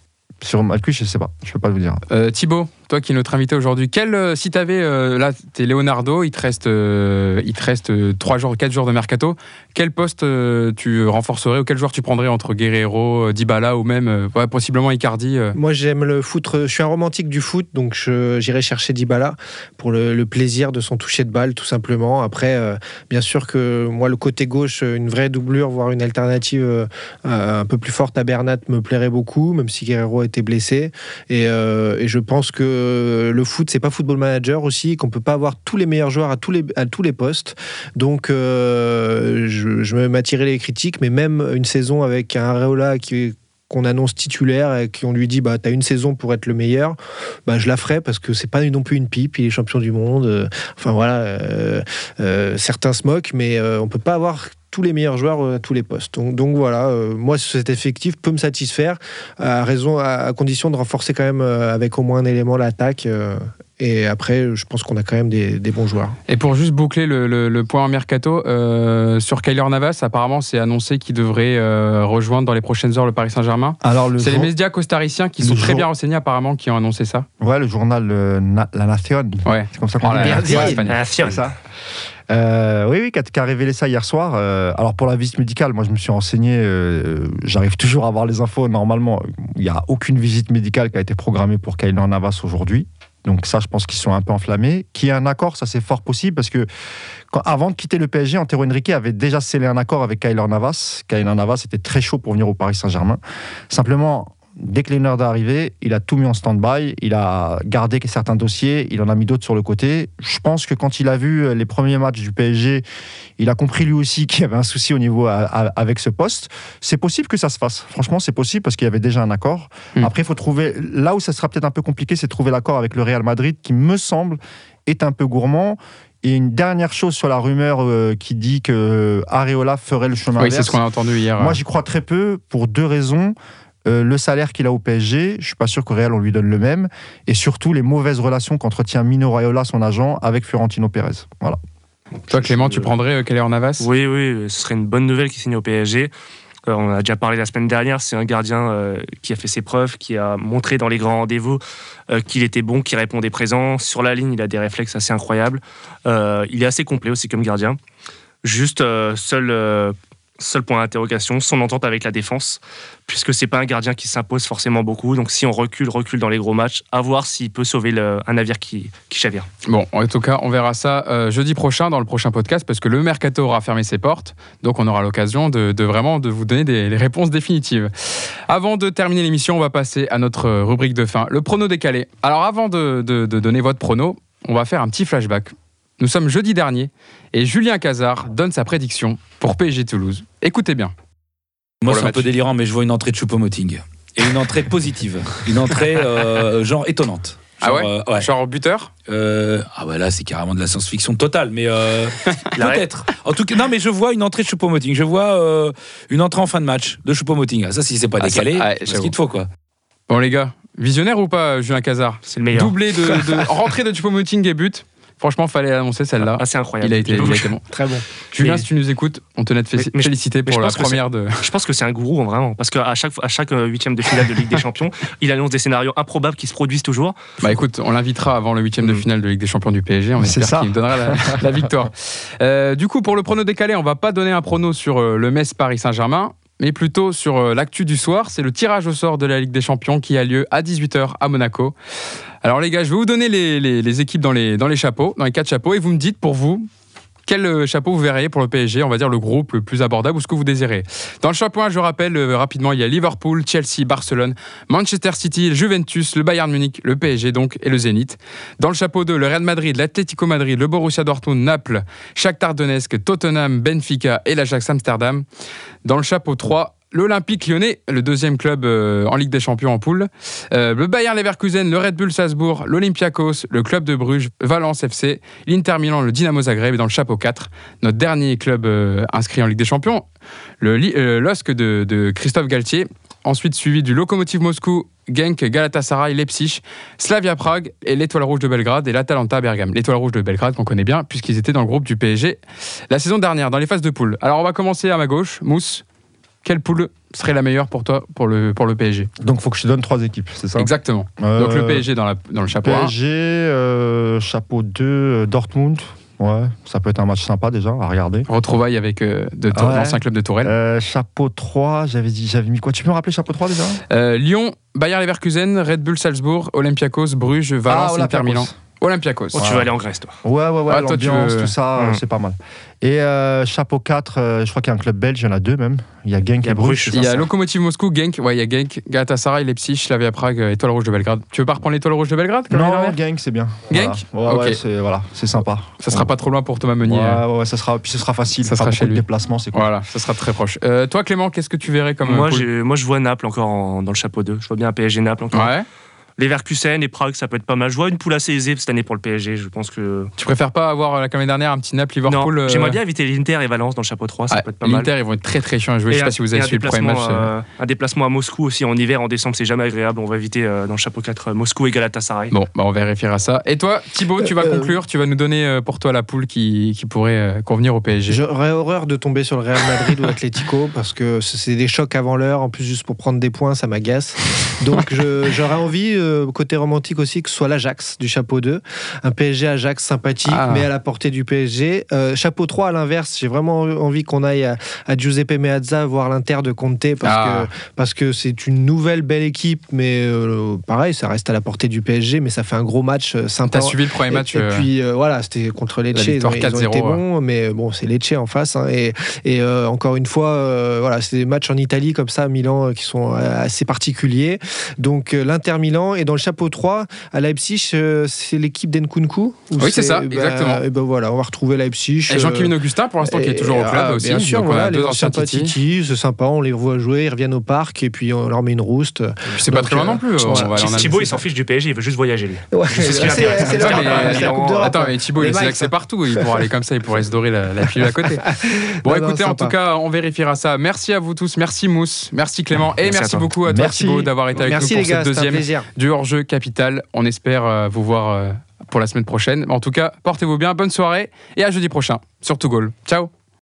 Sur Malcuit, je sais pas. Je peux pas vous dire. Euh, Thibaut, toi qui es notre invité aujourd'hui, quel, euh, si tu avais, euh, là, tu es Leonardo, il te reste, il te reste 3 jours, 4 jours de mercato, quel poste tu renforcerais ou quel joueur tu prendrais entre Guerrero, Dybala ou même possiblement Icardi Moi, j'aime le foot, je suis un romantique du foot, donc j'irai chercher Dybala pour le, plaisir de son toucher de balle, tout simplement. Après, bien sûr que moi, le côté gauche, une vraie doublure, voire une alternative un peu plus forte à Bernat me plairait beaucoup, même si Guerrero été blessé. Euh, et, je pense que le foot, c'est pas football manager aussi, qu'on peut pas avoir tous les meilleurs joueurs à tous les, à tous les postes. Donc, euh, je, je m'attirer les critiques, mais même une saison avec un Areola qu'on annonce titulaire et qu'on lui dit bah t'as une saison pour être le meilleur bah je la ferai parce que c'est pas non plus une pipe il est champion du monde enfin voilà euh, certains se moquent mais on peut pas avoir tous les meilleurs joueurs euh, à tous les postes. Donc, voilà, euh, moi cet effectif peut me satisfaire à raison, à, condition de renforcer quand même euh, avec au moins un élément l'attaque. Et après, je pense qu'on a quand même des, bons joueurs. Et pour juste boucler le, point en mercato, sur Kyler Navas, apparemment, c'est annoncé qu'il devrait rejoindre dans les prochaines heures le Paris Saint-Germain. Alors, c'est les médias costariciens qui sont très bien renseignés, apparemment, qui ont annoncé ça. Ouais, le journal La Nation. Ouais. C'est comme ça qu'on dit. La Nation. Ça. Euh, oui, oui, qui a, révélé ça hier soir. Euh, alors pour la visite médicale, moi je me suis renseigné, euh, j'arrive toujours à avoir les infos. Normalement, il n'y a aucune visite médicale qui a été programmée pour Kylian Navas aujourd'hui. Donc ça, je pense qu'ils sont un peu enflammés. Qui a un accord, ça c'est fort possible parce que avant de quitter le PSG, Antero Henrique avait déjà scellé un accord avec Kyler Navas. Kyler Navas était très chaud pour venir au Paris Saint-Germain. Simplement, dès que Leonard est arrivé, il a tout mis en stand-by, il a gardé certains dossiers, il en a mis d'autres sur le côté. Je pense que quand il a vu les premiers matchs du PSG, il a compris lui aussi qu'il y avait un souci au niveau avec ce poste. C'est possible que ça se fasse. Franchement, c'est possible parce qu'il y avait déjà un accord. Hmm. Après, il faut trouver. Là où ça sera peut-être un peu compliqué, c'est trouver l'accord avec le Real Madrid, qui me semble est un peu gourmand. Et une dernière chose sur la rumeur euh, qui dit que Areola ferait le chemin. Oui, c'est ce qu'on a entendu hier. Moi, j'y crois très peu pour deux raisons. Euh, le salaire qu'il a au PSG, je suis pas sûr qu'au Real on lui donne le même, et surtout les mauvaises relations qu'entretient Mino Raiola, son agent, avec Fiorentino Pérez. Voilà. Toi, Clément, tu prendrais euh, en Navas? Oui, oui, ce serait une bonne nouvelle qui signe au PSG. Euh, on a déjà parlé la semaine dernière, c'est un gardien qui a fait ses preuves, qui a montré dans les grands rendez-vous qu'il était bon, qu'il répondait présent. Sur la ligne, il a des réflexes assez incroyables. il est assez complet aussi comme gardien. Juste, seul Seul point d'interrogation, son entente avec la défense, puisque c'est pas un gardien qui s'impose forcément beaucoup. Donc si on recule, recule dans les gros matchs, à voir s'il peut sauver un navire qui, qui, chavire. Bon, en tout cas, on verra ça euh, jeudi prochain dans le prochain podcast, parce que le mercato aura fermé ses portes, donc on aura l'occasion de, vraiment de vous donner des réponses définitives. Avant de terminer l'émission, on va passer à notre rubrique de fin, le prono décalé. Alors avant de, de donner votre prono, on va faire un petit flashback. Nous sommes jeudi dernier et Julien Cazard donne sa prédiction pour PSG Toulouse. Écoutez bien. Moi, c'est un peu délirant, mais je vois une entrée de Choupo-Moting. Et une entrée positive. Une entrée, euh, genre, étonnante. ah ouais, euh, Genre buteur euh, Ah ouais, là, c'est carrément de la science-fiction totale, mais peut-être. En tout cas, non, mais je vois une entrée de Choupo-Moting. Je vois une entrée en fin de match de Choupo-Moting. Ah, ça, si c'est pas ah, décalé, c'est ce qu'il te faut, quoi. Bon, les gars, visionnaire ou pas, Julien Cazard? C'est le meilleur. Doublé de, de rentrée de Choupo-Moting et but. Franchement, fallait annoncer celle-là. Ah, c'est incroyable. Il a été, bon. Très bon. Julien, si tu nous écoutes, on tenait de féliciter pour la première de. Je pense que c'est un gourou, vraiment. Parce qu'à chaque, à chaque euh, huitième de finale de Ligue des Champions, il annonce des scénarios improbables qui se produisent toujours. Bah écoute, on l'invitera avant le huitième de mm. finale de Ligue des Champions du PSG. On espère qu'il donnera la, victoire. Euh, du coup, pour le prono décalé, on va pas donner un prono sur euh, le Metz Paris Saint-Germain mais plutôt sur l'actu du soir. C'est le tirage au sort de la Ligue des Champions qui a lieu à 18h à Monaco. Alors les gars, je vais vous donner les, équipes dans les, dans les chapeaux, dans les quatre chapeaux, et vous me dites pour vous quel euh, chapeau vous verriez pour le PSG, on va dire le groupe le plus abordable ou ce que vous désirez. Dans le chapeau 1, je rappelle euh, rapidement, il y a Liverpool, Chelsea, Barcelone, Manchester City, Juventus, le Bayern Munich, le PSG donc et le Zénith. Dans le chapeau 2, le Real Madrid, l'Atlético Madrid, le Borussia Dortmund, Naples, Shakhtar Donetsk, Tottenham, Benfica et l'Ajax Amsterdam. Dans le chapeau 3, l'Olympique lyonnais, le deuxième club euh, en Ligue des Champions en poule, euh, le Bayern Leverkusen, le Red Bull Salzbourg, l'Olympiakos, le club de Bruges, Valence FC, l'Inter Milan, le Dynamo Zagreb et dans le chapeau 4, notre dernier club euh, inscrit en Ligue des Champions, le LOSC de, de, Christophe Galtier, ensuite suivi du Lokomotiv Moscou, Genk, Galatasaray, Leipzig, Slavia Prague et l'Étoile Rouge de Belgrade et l'Atalanta Bergame. L'Étoile Rouge de Belgrade qu'on connaît bien puisqu'ils étaient dans le groupe du PSG la saison dernière, dans les phases de poule. Alors on va commencer à ma gauche, Mousse. Quelle poule serait la meilleure pour toi pour le, pour le PSG Donc il faut que je te donne trois équipes, c'est ça? Exactement. Donc le PSG dans, la, dans le chapeau PSG, chapeau 2, Dortmund. Ouais, ça peut être un match sympa déjà à regarder. Retrouvailles avec euh, de ah l'ancien club de Tourelle. Euh, chapeau 3, j'avais dit, j'avais mis quoi? Tu peux me rappeler chapeau 3 déjà? Euh, Lyon, Bayer Leverkusen, Red Bull Salzbourg, Olympiakos, Bruges, Valence, ah, Inter Milan. Olympiakos. Oh, tu vas aller en Grèce, toi. Ouais, ouais, ouais. Ah, l'ambiance, tout ça, hmm. c'est pas mal. Et euh, chapeau 4, euh, je crois qu'il y a un club belge, il y en a deux même. Il y a Genk et Bruges. Il y a Lokomotiv Moscou, Genk, ouais, il y a Genk, Galatasaray, Leipzig, Slavia Prague, euh, Étoile Rouge de Belgrade. Tu veux pas reprendre l'Étoile Rouge de Belgrade Non, Genk, c'est bien. Genk voilà. Ouais, c'est voilà, sympa. Ça sera pas trop loin pour Thomas Meunier. Ouais, ouais, ça sera, puis ce sera facile. Ça sera chez lui. déplacement, c'est cool. Voilà, ça sera très proche. toi, Clément, qu'est-ce que tu verrais comme. Moi, moi je vois Naples encore dans le chapeau 2. Je vois bien PSG Naples encore. Ouais. Leverkusen et Prague, ça peut être pas mal. Je vois une poule assez aisée cette année pour le PSG. Je pense que. Tu préfères pas avoir, euh, la l'année dernière, un petit Naples Liverpool Non, euh, j'aimerais bien éviter l'Inter et Valence dans le chapeau 3. Ça peut être pas mal. L'Inter, ils vont être très très chiants à jouer. je sais pas si vous avez suivi le premier match. Euh, un déplacement à Moscou aussi en hiver, en décembre, c'est jamais agréable. On va éviter dans le chapeau 4 Moscou et Galatasaray. Bon, bah on vérifiera ça. Et toi, Thibaut, tu vas conclure. Tu vas nous donner pour toi la poule qui, qui pourrait convenir au PSG. J'aurais horreur de tomber sur le Real Madrid ou l'Atlético parce que c'est des chocs avant l'heure. En plus, juste pour prendre des points, ça m'agace. Donc j'aurais envie, côté romantique aussi, que ce soit l'Ajax du chapeau 2. Un PSG Ajax sympathique, ah. mais à la portée du PSG. Euh, chapeau 3 à l'inverse, j'ai vraiment envie qu'on aille à, Giuseppe Meazza voir l'Inter de Conte parce ah. que parce que c'est une nouvelle belle équipe, mais euh, pareil, ça reste à la portée du PSG, mais ça fait un gros match euh, sympa. T'as suivi le premier match Et, puis voilà, c'était contre Lecce. Ils ont, été bons, mais bon, c'est Lecce en face. Hein, et, et encore une fois, voilà, c'est des matchs en Italie comme ça, à Milan, qui sont assez particuliers. Donc l'Inter Milan et dans le chapeau 3 à Leipzig euh, c'est l'équipe d'Enkunku Oui, c'est ça, exactement. Et ben voilà, on va retrouver Leipzig. Et Jean-Kévin Augustin, pour l'instant, qui est toujours au club ah, aussi. Bien sûr, voilà, les anciens Titi, c'est sympa, on les voit jouer, ils reviennent au parc et puis on leur met une rouste. C'est pas très loin non plus. Thibaut, il s'en fiche du PSG, il veut juste voyager, lui. C'est ce qu'il Attends, mais Thibaut, il accès partout. Il pourra aller comme ça, il pourrait se dorer la pilule à côté. Bon, écoutez, en tout cas, on vérifiera ça. Merci à vous tous. Merci Mousse. Merci Clément. Et merci beaucoup à toi, Thibaut, d'avoir été avec nous pour cette deuxième du hors-jeu capital. On espère vous voir euh, pour la semaine prochaine. En tout cas, portez-vous bien, bonne soirée et à jeudi prochain sur Goal. Ciao